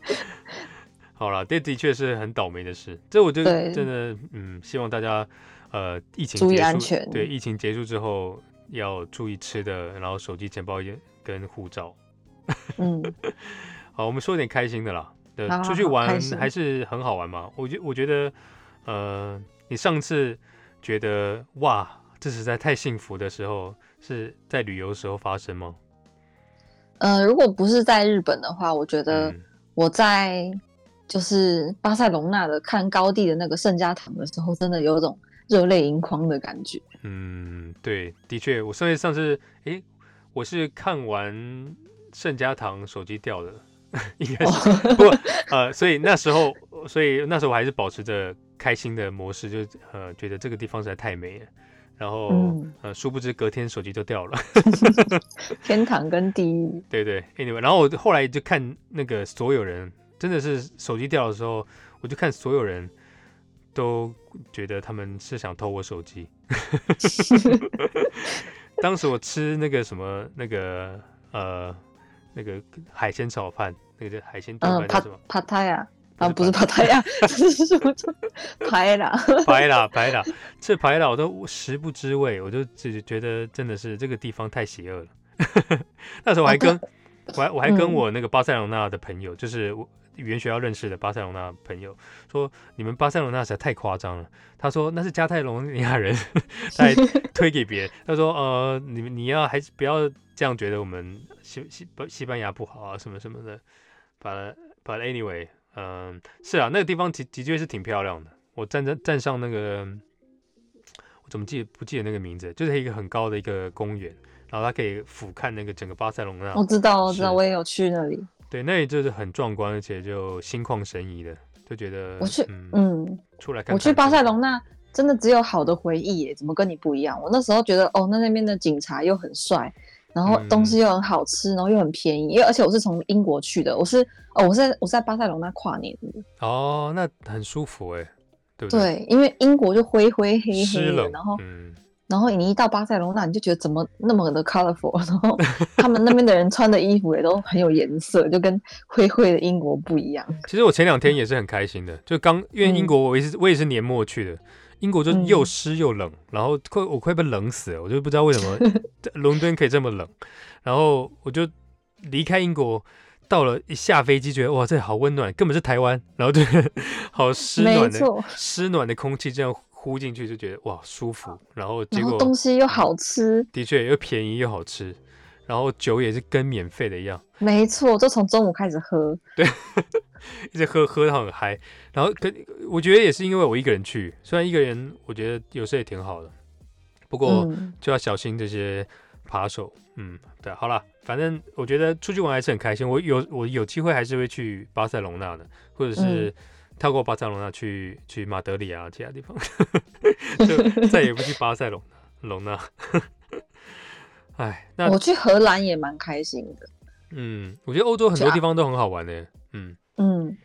好了，这的确是很倒霉的事。这我就真的，嗯，希望大家呃，疫情注意安全。对，疫情结束之后要注意吃的，然后手机、钱包也跟护照。嗯，好，我们说点开心的啦。对，出去玩还是很好玩嘛。我觉我觉得，呃，你上次觉得哇。这实在太幸福的时候，是在旅游时候发生吗？呃，如果不是在日本的话，我觉得我在就是巴塞隆纳的看高地的那个圣家堂的时候，真的有一种热泪盈眶的感觉。嗯，对，的确，我上次上次，诶，我是看完圣家堂手机掉了，应该是，哦、不过呃，所以那时候，所以那时候我还是保持着开心的模式，就呃，觉得这个地方实在太美了。然后，嗯、呃，殊不知隔天手机就掉了。天堂跟地狱。对对，anyway，然后我后来就看那个所有人，真的是手机掉的时候，我就看所有人都觉得他们是想偷我手机。当时我吃那个什么那个呃那个海鲜炒饭，那个叫海鲜炖饭叫什么？帕塔呀。啊，不是帕塔呀，这是什么？排啦，排啦，排啦，这排啦，我都食不知味，我就只觉得真的是这个地方太邪恶了。那时候我还跟，啊、我还我还跟我那个巴塞罗那的朋友，嗯、就是我语言学校认识的巴塞罗那朋友，说你们巴塞罗那实在太夸张了。他说那是加泰隆尼亚人，他还推给别人。他说呃，你们你要还是不要这样觉得我们西西西班牙不好啊，什么什么的。But but anyway。嗯，是啊，那个地方的的确是挺漂亮的。我站在站上那个，我怎么记得不记得那个名字？就是一个很高的一个公园，然后它可以俯瞰那个整个巴塞隆纳。我知道，我知道，我也有去那里。对，那里就是很壮观，而且就心旷神怡的，就觉得我去，嗯，嗯出来看，看。我去巴塞隆那真的只有好的回忆耶，怎么跟你不一样？我那时候觉得，哦，那那边的警察又很帅。然后东西又很好吃，嗯、然后又很便宜，因为而且我是从英国去的，我是哦，我是在我是在巴塞罗那跨年的。哦，那很舒服哎，对不对？对，因为英国就灰灰黑黑的，然后、嗯、然后你一到巴塞罗那，你就觉得怎么那么的 colorful，然后他们那边的人穿的衣服也都很有颜色，就跟灰灰的英国不一样。其实我前两天也是很开心的，就刚因为英国我也是、嗯、我也是年末去的。英国就又湿又冷，嗯、然后快我快被冷死了，我就不知道为什么 伦敦可以这么冷，然后我就离开英国，到了一下飞机觉得哇，这里好温暖，根本是台湾，然后对，好湿暖的错。湿暖的空气这样呼进去就觉得哇舒服，然后结果东西又好吃，的确又便宜又好吃，然后酒也是跟免费的一样。没错，就从中午开始喝，对，一直喝喝到很嗨。然后跟我觉得也是因为我一个人去，虽然一个人我觉得有时候也挺好的，不过就要小心这些扒手。嗯，对，好了，反正我觉得出去玩还是很开心。我有我有机会还是会去巴塞隆纳的，或者是跳过巴塞隆纳去去马德里啊其他地方，就 再也不去巴塞隆隆纳。哎，那我去荷兰也蛮开心的。嗯，我觉得欧洲很多地方都很好玩呢。嗯嗯，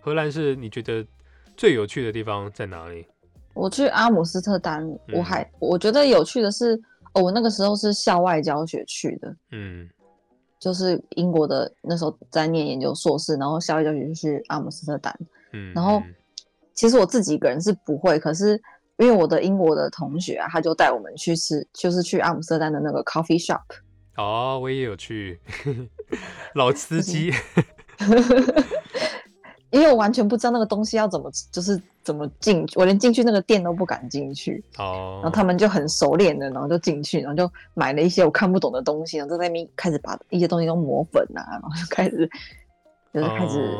荷兰是你觉得最有趣的地方在哪里？我去阿姆斯特丹，我还、嗯、我觉得有趣的是，哦，我那个时候是校外教学去的。嗯，就是英国的那时候在念研究硕士，然后校外教学就去阿姆斯特丹。嗯，然后其实我自己一个人是不会，可是。因为我的英国的同学啊，他就带我们去吃，就是去阿姆斯特丹的那个 coffee shop。哦，我也有去，老司机。因为我完全不知道那个东西要怎么，就是怎么进，我连进去那个店都不敢进去。哦。然后他们就很熟练的，然后就进去，然后就买了一些我看不懂的东西，然后在那边开始把一些东西都磨粉啊，然后就开始，就是开始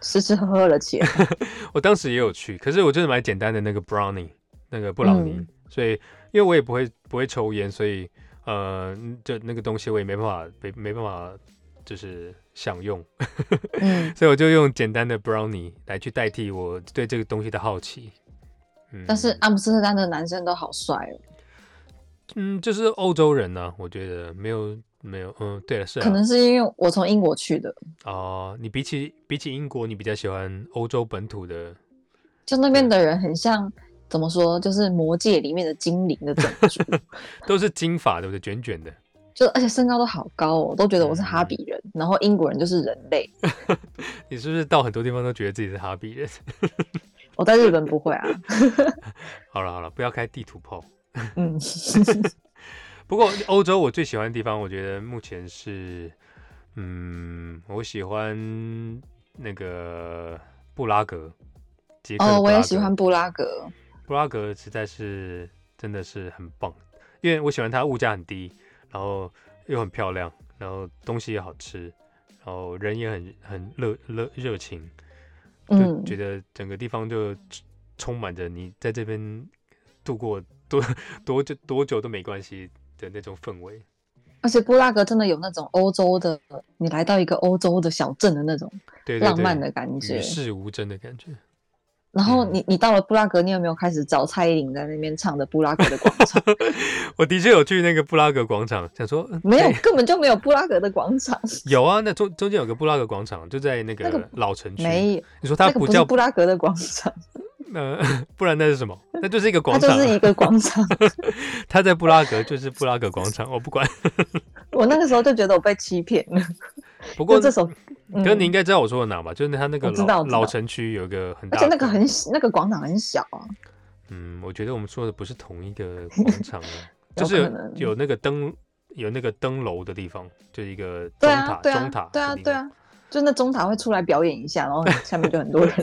吃吃喝喝了起来。我当时也有去，可是我就是买简单的那个 brownie。那个布朗尼，嗯、所以因为我也不会不会抽烟，所以呃，就那个东西我也没办法没没办法就是享用，嗯、所以我就用简单的 brownie 来去代替我对这个东西的好奇。嗯，但是阿姆斯特丹的男生都好帅哦。嗯，就是欧洲人呢、啊，我觉得没有没有，嗯，对了，是、啊、可能是因为我从英国去的哦。你比起比起英国，你比较喜欢欧洲本土的，就那边的人很像。怎么说？就是魔界里面的精灵的种族，都是金发，对不对？卷卷的，就而且身高都好高哦，都觉得我是哈比人。嗯、然后英国人就是人类。你是不是到很多地方都觉得自己是哈比人？我在日本不会啊。好了好了，不要开地图炮。嗯。不过欧洲我最喜欢的地方，我觉得目前是，嗯，我喜欢那个布拉格。捷克布拉格。哦，我也喜欢布拉格。布拉格实在是真的是很棒，因为我喜欢它物价很低，然后又很漂亮，然后东西也好吃，然后人也很很热热热情，就觉得整个地方就充满着你在这边度过多 多久多久都没关系的那种氛围。而且布拉格真的有那种欧洲的，你来到一个欧洲的小镇的那种浪漫的感觉，与世无争的感觉。然后你你到了布拉格，你有没有开始找蔡依林在那边唱的布拉格的广场？我的确有去那个布拉格广场，想说没有，根本就没有布拉格的广场。有啊，那中中间有个布拉格广场，就在那个老城区。没有，你说它不叫布拉格的广场？呃，不然那是什么？那就是一个广场，它就是一个广场。它在布拉格就是布拉格广场，我不管。我那个时候就觉得我被欺骗了。不过这首。可是你应该知道我说的哪吧？就是他那个老老城区有一个很大，而且那个很那个广场很小啊。嗯，我觉得我们说的不是同一个广场啊，就是有有那个灯有那个灯楼的地方，就是一个钟塔钟塔。对啊对啊，就那钟塔会出来表演一下，然后 下面就很多人。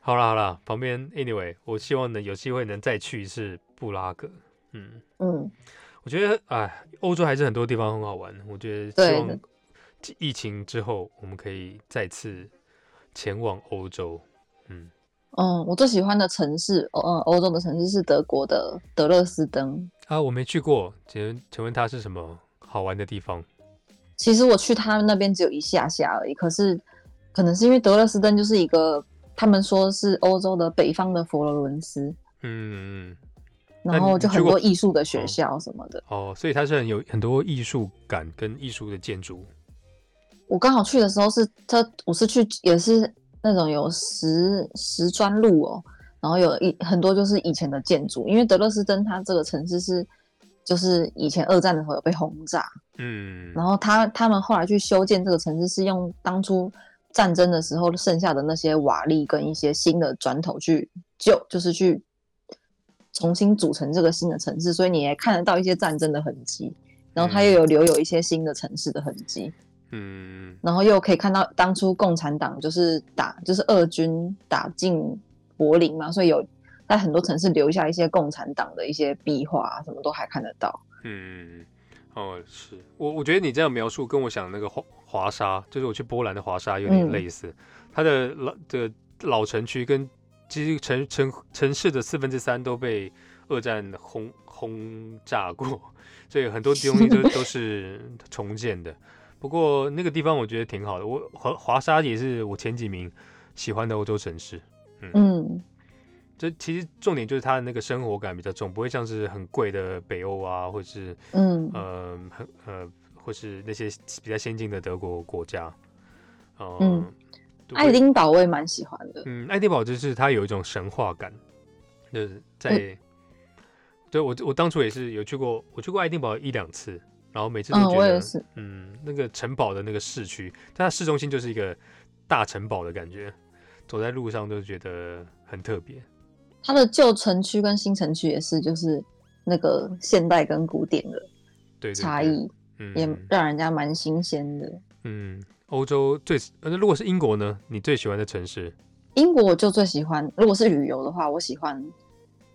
好了好了，旁边 anyway，我希望能有机会能再去一次布拉格。嗯嗯，我觉得哎，欧洲还是很多地方很好玩。我觉得希望。疫情之后，我们可以再次前往欧洲。嗯嗯，我最喜欢的城市，嗯，欧洲的城市是德国的德勒斯登。啊，我没去过，请请问它是什么好玩的地方？其实我去他们那边只有一下下而已。可是可能是因为德勒斯登就是一个，他们说是欧洲的北方的佛罗伦斯。嗯嗯。然后就很多艺术的学校什么的。哦，哦，所以它是很有很多艺术感跟艺术的建筑。我刚好去的时候是他，我是去也是那种有石石砖路哦，然后有一很多就是以前的建筑，因为德勒斯登它这个城市是就是以前二战的时候有被轰炸，嗯，然后他他们后来去修建这个城市是用当初战争的时候剩下的那些瓦砾跟一些新的砖头去救，就是去重新组成这个新的城市，所以你也看得到一些战争的痕迹，然后它又有留有一些新的城市的痕迹。嗯，然后又可以看到当初共产党就是打，就是俄军打进柏林嘛，所以有在很多城市留下一些共产党的一些壁画，什么都还看得到。嗯，哦，是我我觉得你这样描述跟我想那个华华沙，就是我去波兰的华沙有点类似。嗯、它的老的、老城区跟其实城城城市的四分之三都被二战轰轰炸过，所以很多东西都 都是重建的。不过那个地方我觉得挺好的，我华华沙也是我前几名喜欢的欧洲城市。嗯。嗯这其实重点就是它的那个生活感比较重，不会像是很贵的北欧啊，或是嗯呃很呃或是那些比较先进的德国国家。呃、嗯，爱丁堡我也蛮喜欢的。嗯，爱丁堡就是它有一种神话感，就是在、嗯、对我我当初也是有去过，我去过爱丁堡一两次，然后每次都觉得嗯，嗯那个城堡的那个市区，但它市中心就是一个大城堡的感觉，走在路上都觉得很特别。它的旧城区跟新城区也是，就是那个现代跟古典的差异，也让人家蛮新鲜的。嗯，欧洲最呃，如果是英国呢？你最喜欢的城市？英国我就最喜欢，如果是旅游的话，我喜欢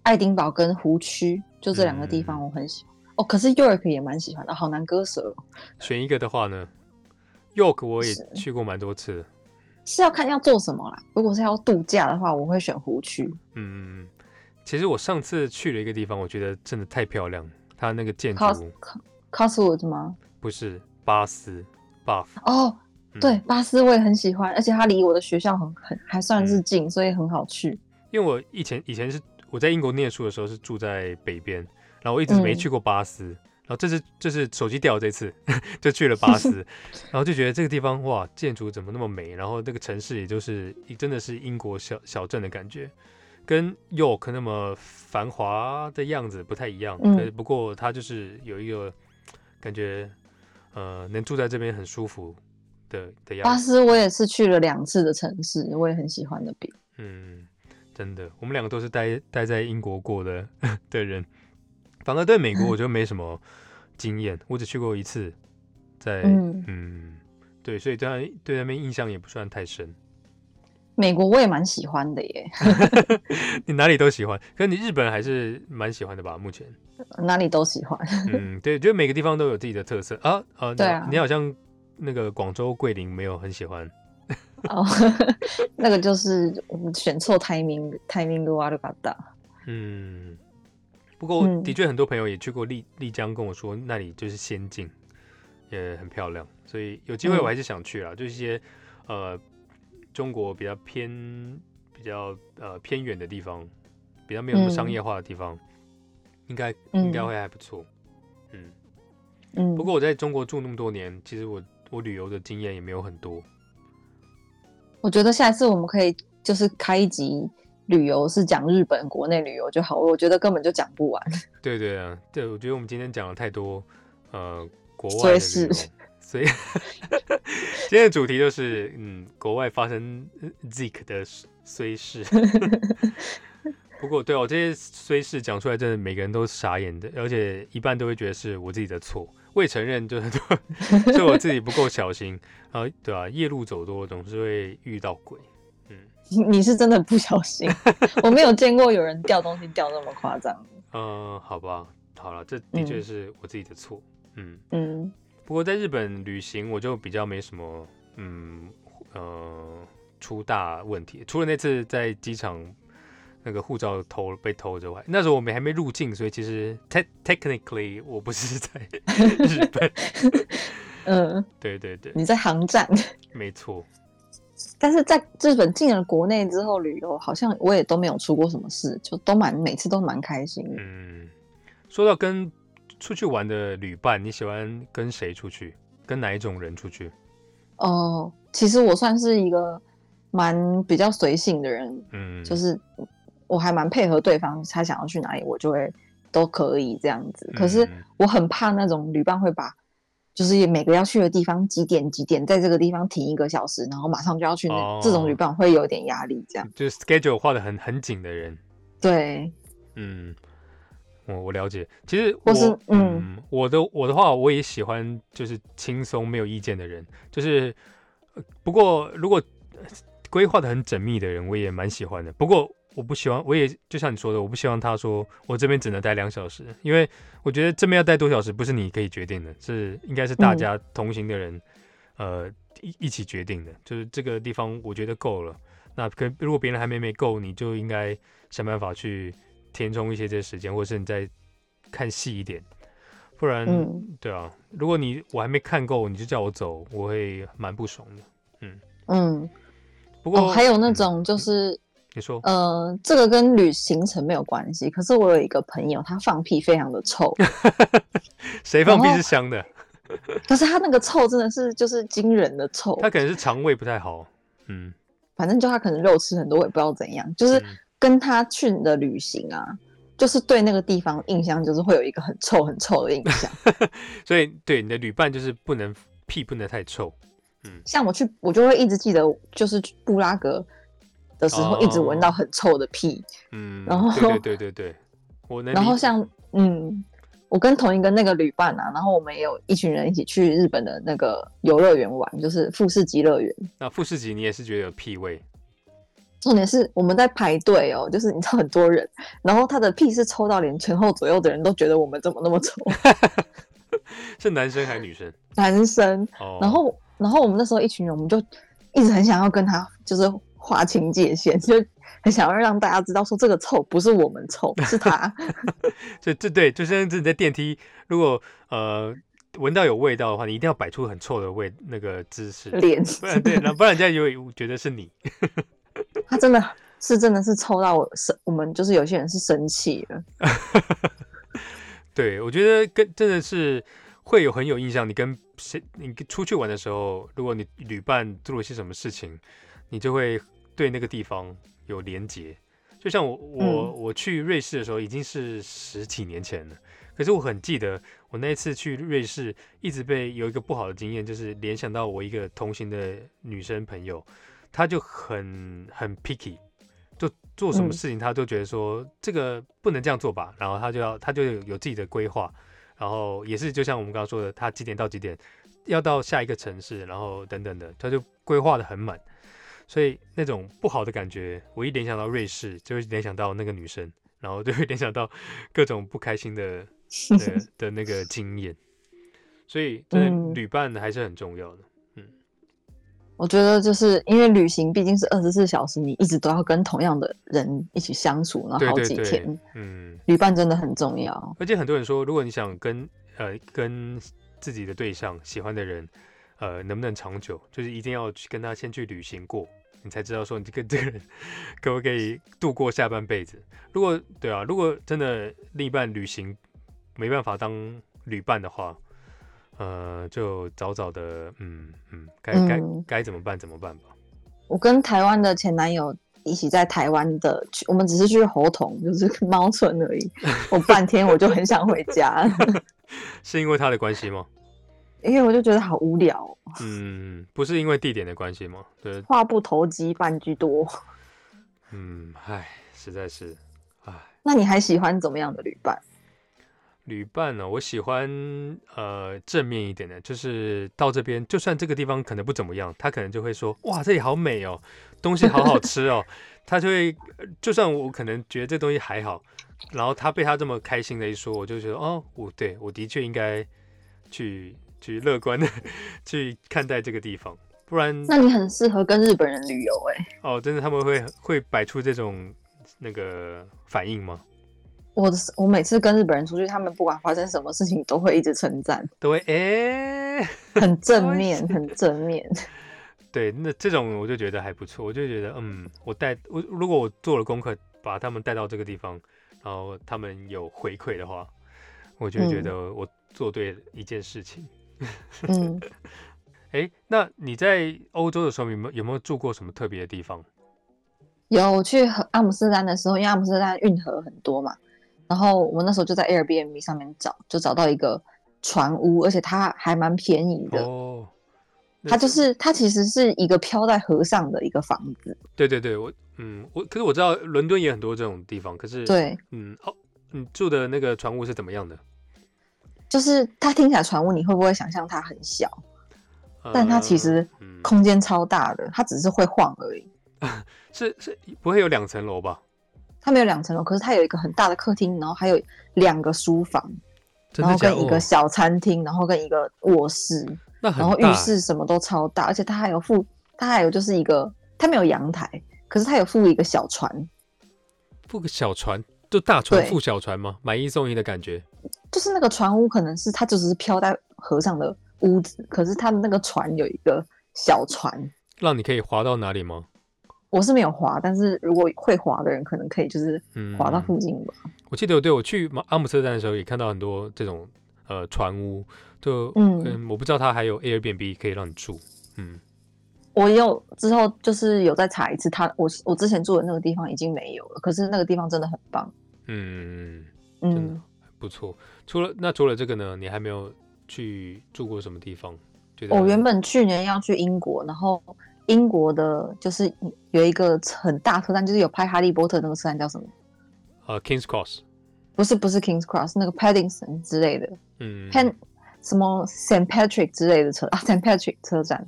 爱丁堡跟湖区，就这两个地方我很喜欢。嗯、哦，可是 York 也蛮喜欢的，好难割舍。选一个的话呢？York 我也去过蛮多次的。是要看要做什么啦。如果是要度假的话，我会选湖区。嗯，其实我上次去了一个地方，我觉得真的太漂亮。它那个建筑，Cotswold 吗？不是，巴斯 Buff。哦，对，嗯、巴斯我也很喜欢，而且它离我的学校很很还算是近，嗯、所以很好去。因为我以前以前是我在英国念书的时候是住在北边，然后我一直没去过巴斯。嗯然后这次这是手机掉，这次 就去了巴斯，然后就觉得这个地方哇，建筑怎么那么美？然后这个城市也就是真的是英国小小镇的感觉，跟 York 那么繁华的样子不太一样。嗯，不过它就是有一个感觉，呃，能住在这边很舒服的的样子。巴斯我也是去了两次的城市，我也很喜欢的。比嗯，真的，我们两个都是待待在英国过的 的人。反而对美国我就没什么经验，我只去过一次，在嗯，嗯对，所以对他对那边印象也不算太深。美国我也蛮喜欢的耶，你哪里都喜欢，可是你日本还是蛮喜欢的吧？目前哪里都喜欢，嗯，对，就每个地方都有自己的特色啊啊，对啊，你好像那个广州桂林没有很喜欢，哦，那个就是我们选错 timing，timing 都阿鲁巴达，嗯。不过的确，很多朋友也去过丽丽江，跟我说那里就是仙境，也很漂亮，所以有机会我还是想去啦。嗯、就是一些呃中国比较偏比较呃偏远的地方，比较没有那么商业化的地方，嗯、应该应该会还不错。嗯嗯。不过我在中国住那么多年，其实我我旅游的经验也没有很多。我觉得下一次我们可以就是开一集。旅游是讲日本国内旅游就好，我觉得根本就讲不完。对对啊，对，我觉得我们今天讲了太多呃国外的旅游，所以，今天的主题就是嗯国外发生 Zeke 的虽事。不过对哦，这些虽事讲出来，真的每个人都傻眼的，而且一半都会觉得是我自己的错，我也承认就是是 我自己不够小心啊，对啊，夜路走多总是会遇到鬼。你是真的不小心，我没有见过有人掉东西掉那么夸张。嗯，好吧，好了，这的确是我自己的错。嗯嗯，不过在日本旅行，我就比较没什么，嗯呃，出大问题。除了那次在机场那个护照偷被偷之外，那时候我们还没入境，所以其实 te technically 我不是在 日本。嗯，对对对，你在航站。没错。但是在日本进了国内之后旅游，好像我也都没有出过什么事，就都蛮每次都蛮开心的。嗯，说到跟出去玩的旅伴，你喜欢跟谁出去？跟哪一种人出去？哦、呃，其实我算是一个蛮比较随性的人，嗯，就是我还蛮配合对方，他想要去哪里，我就会都可以这样子。可是我很怕那种旅伴会把。就是每个要去的地方几点几点，在这个地方停一个小时，然后马上就要去那。哦、这种旅伴会有点压力，这样。就是 schedule 画的很很紧的人。对，嗯，我我了解。其实我是嗯，嗯，我的我的话，我也喜欢就是轻松没有意见的人。就是不过如果规划的很缜密的人，我也蛮喜欢的。不过我不希望，我也就像你说的，我不希望他说我这边只能待两小时，因为我觉得这边要待多小时不是你可以决定的，是应该是大家同行的人，嗯、呃一一起决定的。就是这个地方我觉得够了，那可如果别人还没没够，你就应该想办法去填充一些这些时间，或者是你再看细一点，不然，嗯、对啊，如果你我还没看够，你就叫我走，我会蛮不爽的。嗯嗯，不过、哦、还有那种就是。嗯你说，呃，这个跟旅行程没有关系。可是我有一个朋友，他放屁非常的臭。谁放屁是香的？可是他那个臭真的是就是惊人的臭。他可能是肠胃不太好。嗯，反正就他可能肉吃很多，我也不知道怎样。就是跟他去的旅行啊，嗯、就是对那个地方印象就是会有一个很臭很臭的印象。所以对你的旅伴就是不能屁不能太臭。嗯，像我去，我就会一直记得，就是布拉格。的时候一直闻到很臭的屁，哦、嗯，然后对对对对我然后像嗯，我跟同一个那个旅伴啊，然后我们也有一群人一起去日本的那个游乐园玩，就是富士急乐园。那富士急你也是觉得有屁味？重点是我们在排队哦，就是你知道很多人，然后他的屁是臭到连前后左右的人都觉得我们怎么那么臭？是男生还是女生？男生。哦、然后然后我们那时候一群人，我们就一直很想要跟他就是。划清界限，就很想要让大家知道，说这个臭不是我们臭，是他。就这对，就像是你在电梯，如果呃闻到有味道的话，你一定要摆出很臭的味那个姿势，脸，不然对，不然人家以为觉得是你。他真的是真的是臭到我生，我们就是有些人是生气了。对，我觉得跟真的是会有很有印象。你跟谁你出去玩的时候，如果你旅伴做了些什么事情，你就会。对那个地方有连结，就像我我、嗯、我去瑞士的时候已经是十几年前了，可是我很记得我那一次去瑞士，一直被有一个不好的经验，就是联想到我一个同行的女生朋友，她就很很 picky，就做什么事情她都觉得说这个不能这样做吧，然后她就要她就有有自己的规划，然后也是就像我们刚刚说的，她几点到几点要到下一个城市，然后等等的，她就规划的很满。所以那种不好的感觉，我一联想到瑞士，就会联想到那个女生，然后就会联想到 各种不开心的 的的那个经验。所以，真的旅伴还是很重要的。嗯，我觉得就是因为旅行毕竟是二十四小时，你一直都要跟同样的人一起相处，然后好几天。对对对，嗯，旅伴真的很重要。而且很多人说，如果你想跟呃跟自己的对象喜欢的人。呃，能不能长久，就是一定要去跟他先去旅行过，你才知道说你跟这个人可不可以度过下半辈子。如果对啊，如果真的另一半旅行没办法当旅伴的话，呃，就早早的，嗯嗯，该该该怎么办怎么办吧。我跟台湾的前男友一起在台湾的，我们只是去猴童，就是猫村而已。我半天我就很想回家，是因为他的关系吗？因为我就觉得好无聊。嗯，不是因为地点的关系吗？对，话不投机半句多。嗯，唉，实在是，唉。那你还喜欢怎么样的旅伴？旅伴呢、哦？我喜欢呃正面一点的，就是到这边，就算这个地方可能不怎么样，他可能就会说：“哇，这里好美哦，东西好好吃哦。”他就会，就算我可能觉得这东西还好，然后他被他这么开心的一说，我就觉得哦，我对我的确应该去。去乐观的 去看待这个地方，不然那你很适合跟日本人旅游哎。哦，真的他们会会摆出这种那个反应吗？我我每次跟日本人出去，他们不管发生什么事情，都会一直称赞，都会哎，很正面，很正面。对，那这种我就觉得还不错，我就觉得嗯，我带我如果我做了功课，把他们带到这个地方，然后他们有回馈的话，我就觉得我做对一件事情。嗯 嗯，哎，那你在欧洲的时候有没有有没有住过什么特别的地方？有，我去阿姆斯特丹的时候，因为阿姆斯特丹运河很多嘛，然后我那时候就在 Airbnb 上面找，就找到一个船屋，而且它还蛮便宜的。哦，它就是它其实是一个漂在河上的一个房子。对对对，我嗯，我可是我知道伦敦也很多这种地方，可是对，嗯，哦，你住的那个船屋是怎么样的？就是它听起来船屋，你会不会想象它很小？呃、但它其实空间超大的，嗯、它只是会晃而已。是是不会有两层楼吧？它没有两层楼，可是它有一个很大的客厅，然后还有两个书房，然后跟一个小餐厅，然后跟一个卧室，然后浴室什么都超大，而且它还有附，它还有就是一个，它没有阳台，可是它有附一个小船，附个小船，就大船附小船吗？买一送一的感觉，就是那个船屋可能是它就只是飘在河上的屋子，可是它的那个船有一个小船，让你可以划到哪里吗？我是没有滑，但是如果会滑的人，可能可以就是滑到附近吧。嗯、我记得我，对我去阿姆斯特丹的时候，也看到很多这种呃船屋，就嗯，嗯，我不知道它还有 Airbnb 可以让你住。嗯，我有之后就是有再查一次，他我我之前住的那个地方已经没有了，可是那个地方真的很棒。嗯嗯，真的不错。除了那除了这个呢，你还没有去住过什么地方？我原本去年要去英国，然后。英国的，就是有一个很大车站，就是有拍《哈利波特》那个车站叫什么？呃、uh,，Kings Cross，不是不是 Kings Cross，那个 Paddington 之类的，嗯，Pen 什么 Saint Patrick 之类的车 啊，Saint Patrick 车站，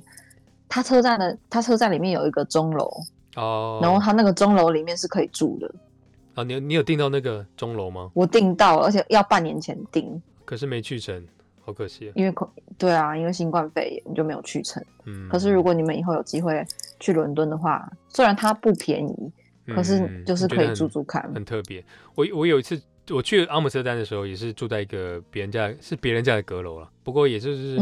它车站的它车站里面有一个钟楼哦，然后它那个钟楼里面是可以住的。啊，你你有订到那个钟楼吗？我订到了，而且要半年前订，可是没去成。好可惜，啊因为对啊，因为新冠肺炎你就没有去成。嗯，可是如果你们以后有机会去伦敦的话，虽然它不便宜，嗯、可是就是可以住住看，很，很特别。我我有一次我去阿姆斯特丹的时候，也是住在一个别人家，是别人家的阁楼了。不过也就是，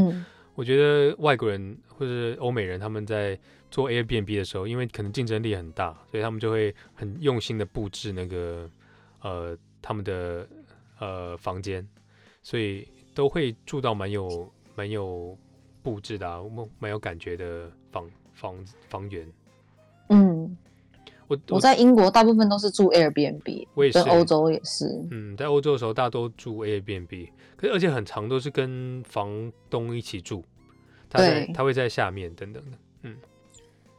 我觉得外国人或者欧美人他们在做 Airbnb 的时候，因为可能竞争力很大，所以他们就会很用心的布置那个呃他们的呃房间，所以。都会住到蛮有蛮有布置的、啊，蛮有感觉的房房房源。嗯，我我在英国大部分都是住 Airbnb，我也是，欧洲也是。嗯，在欧洲的时候，大家都住 Airbnb，可是而且很长都是跟房东一起住，他在他会在下面等等的。嗯，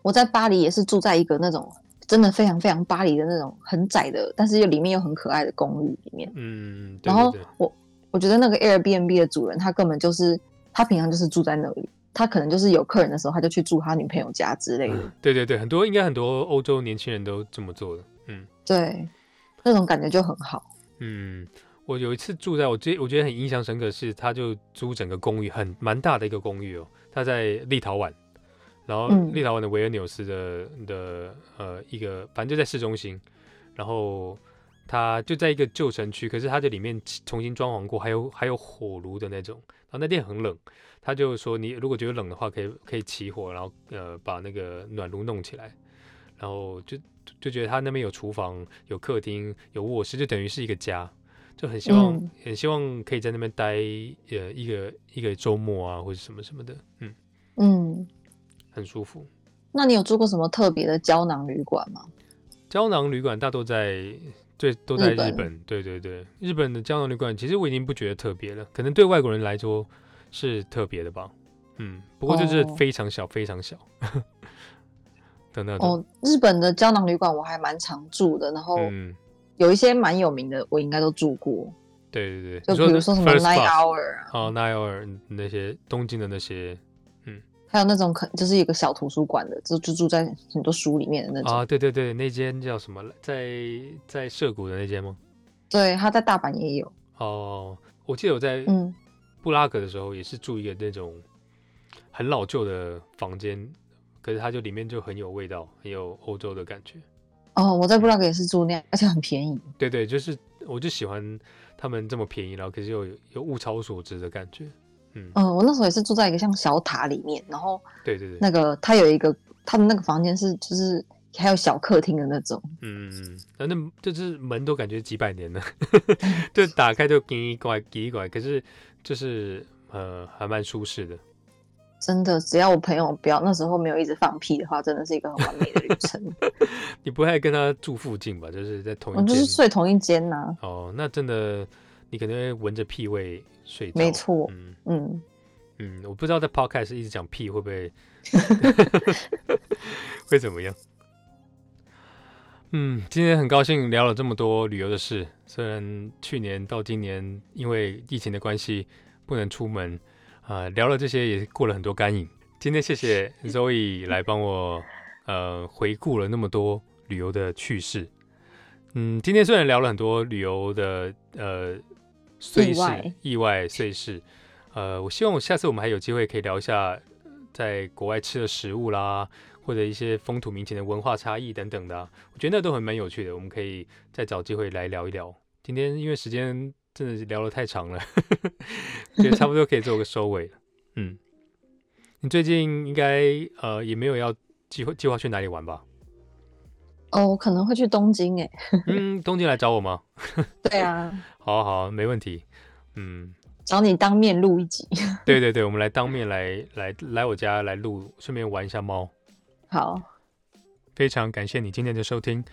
我在巴黎也是住在一个那种真的非常非常巴黎的那种很窄的，但是又里面又很可爱的公寓里面。嗯，对对对，然后我。我觉得那个 Airbnb 的主人，他根本就是他平常就是住在那里，他可能就是有客人的时候，他就去住他女朋友家之类的。嗯、对对对，很多应该很多欧洲年轻人都这么做的。嗯，对，那种感觉就很好。嗯，我有一次住在我觉我觉得很印象深刻是，他就租整个公寓，很蛮大的一个公寓哦，他在立陶宛，然后立陶宛的维尔纽斯的的呃一个，反正就在市中心，然后。它就在一个旧城区，可是它这里面重新装潢过，还有还有火炉的那种。然后那天很冷，他就说你如果觉得冷的话，可以可以起火，然后呃把那个暖炉弄起来。然后就就觉得他那边有厨房、有客厅、有卧室，就等于是一个家，就很希望、嗯、很希望可以在那边待呃一个一个周末啊，或者什么什么的，嗯嗯，很舒服。那你有住过什么特别的胶囊旅馆吗？胶囊旅馆大多在。对，都在日本。日本对对对，日本的胶囊旅馆，其实我已经不觉得特别了，可能对外国人来说是特别的吧。嗯，不过就是非常小，哦、非常小。等等哦，日本的胶囊旅馆我还蛮常住的，然后有一些蛮有名的，我应该都住过。对对对，就比如说什么 Nine Hour 啊，哦 Nine Hour 那些东京的那些。嗯还有那种可就是一个小图书馆的，就就住在很多书里面的那种啊，对对对，那间叫什么？在在涩谷的那间吗？对，他在大阪也有。哦，我记得我在嗯布拉格的时候也是住一个那种很老旧的房间，可是它就里面就很有味道，很有欧洲的感觉。哦，我在布拉格也是住那样，而且很便宜。对对，就是我就喜欢他们这么便宜，然后可是又有有物超所值的感觉。嗯，我那时候也是住在一个像小塔里面，然后对对对，那个它有一个他的那个房间是就是还有小客厅的那种，嗯嗯，那那就是门都感觉几百年了，就打开就奇怪奇怪，可是就是呃还蛮舒适的。真的，只要我朋友不要那时候没有一直放屁的话，真的是一个很完美的旅程。你不会跟他住附近吧？就是在同一间，我就是睡同一间呐、啊。哦，那真的。你可能会闻着屁味睡着。没错，嗯嗯嗯，我不知道在 podcast 一直讲屁会不会 会怎么样。嗯，今天很高兴聊了这么多旅游的事，虽然去年到今年因为疫情的关系不能出门啊、呃，聊了这些也过了很多干瘾。今天谢谢 Zoe 来帮我呃回顾了那么多旅游的趣事。嗯，今天虽然聊了很多旅游的呃碎事、意外，碎事，呃，我希望我下次我们还有机会可以聊一下在国外吃的食物啦，或者一些风土民情的文化差异等等的、啊，我觉得那都很蛮有趣的，我们可以再找机会来聊一聊。今天因为时间真的是聊得太长了，觉得差不多可以做个收尾了。嗯，你最近应该呃也没有要计划计划去哪里玩吧？哦，我可能会去东京诶。嗯，东京来找我吗？对啊。好好，没问题。嗯，找你当面录一集。对对对，我们来当面来来来我家来录，顺便玩一下猫。好，非常感谢你今天的收听。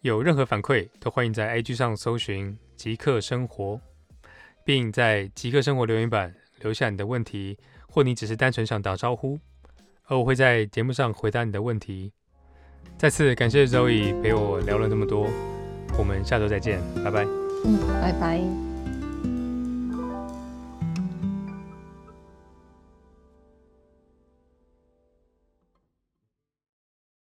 有任何反馈，都欢迎在 IG 上搜寻“极客生活”，并在“极客生活”留言板留下你的问题，或你只是单纯想打招呼，而我会在节目上回答你的问题。再次感谢 Zoe 陪我聊了这么多，我们下周再见，拜拜。嗯，拜拜。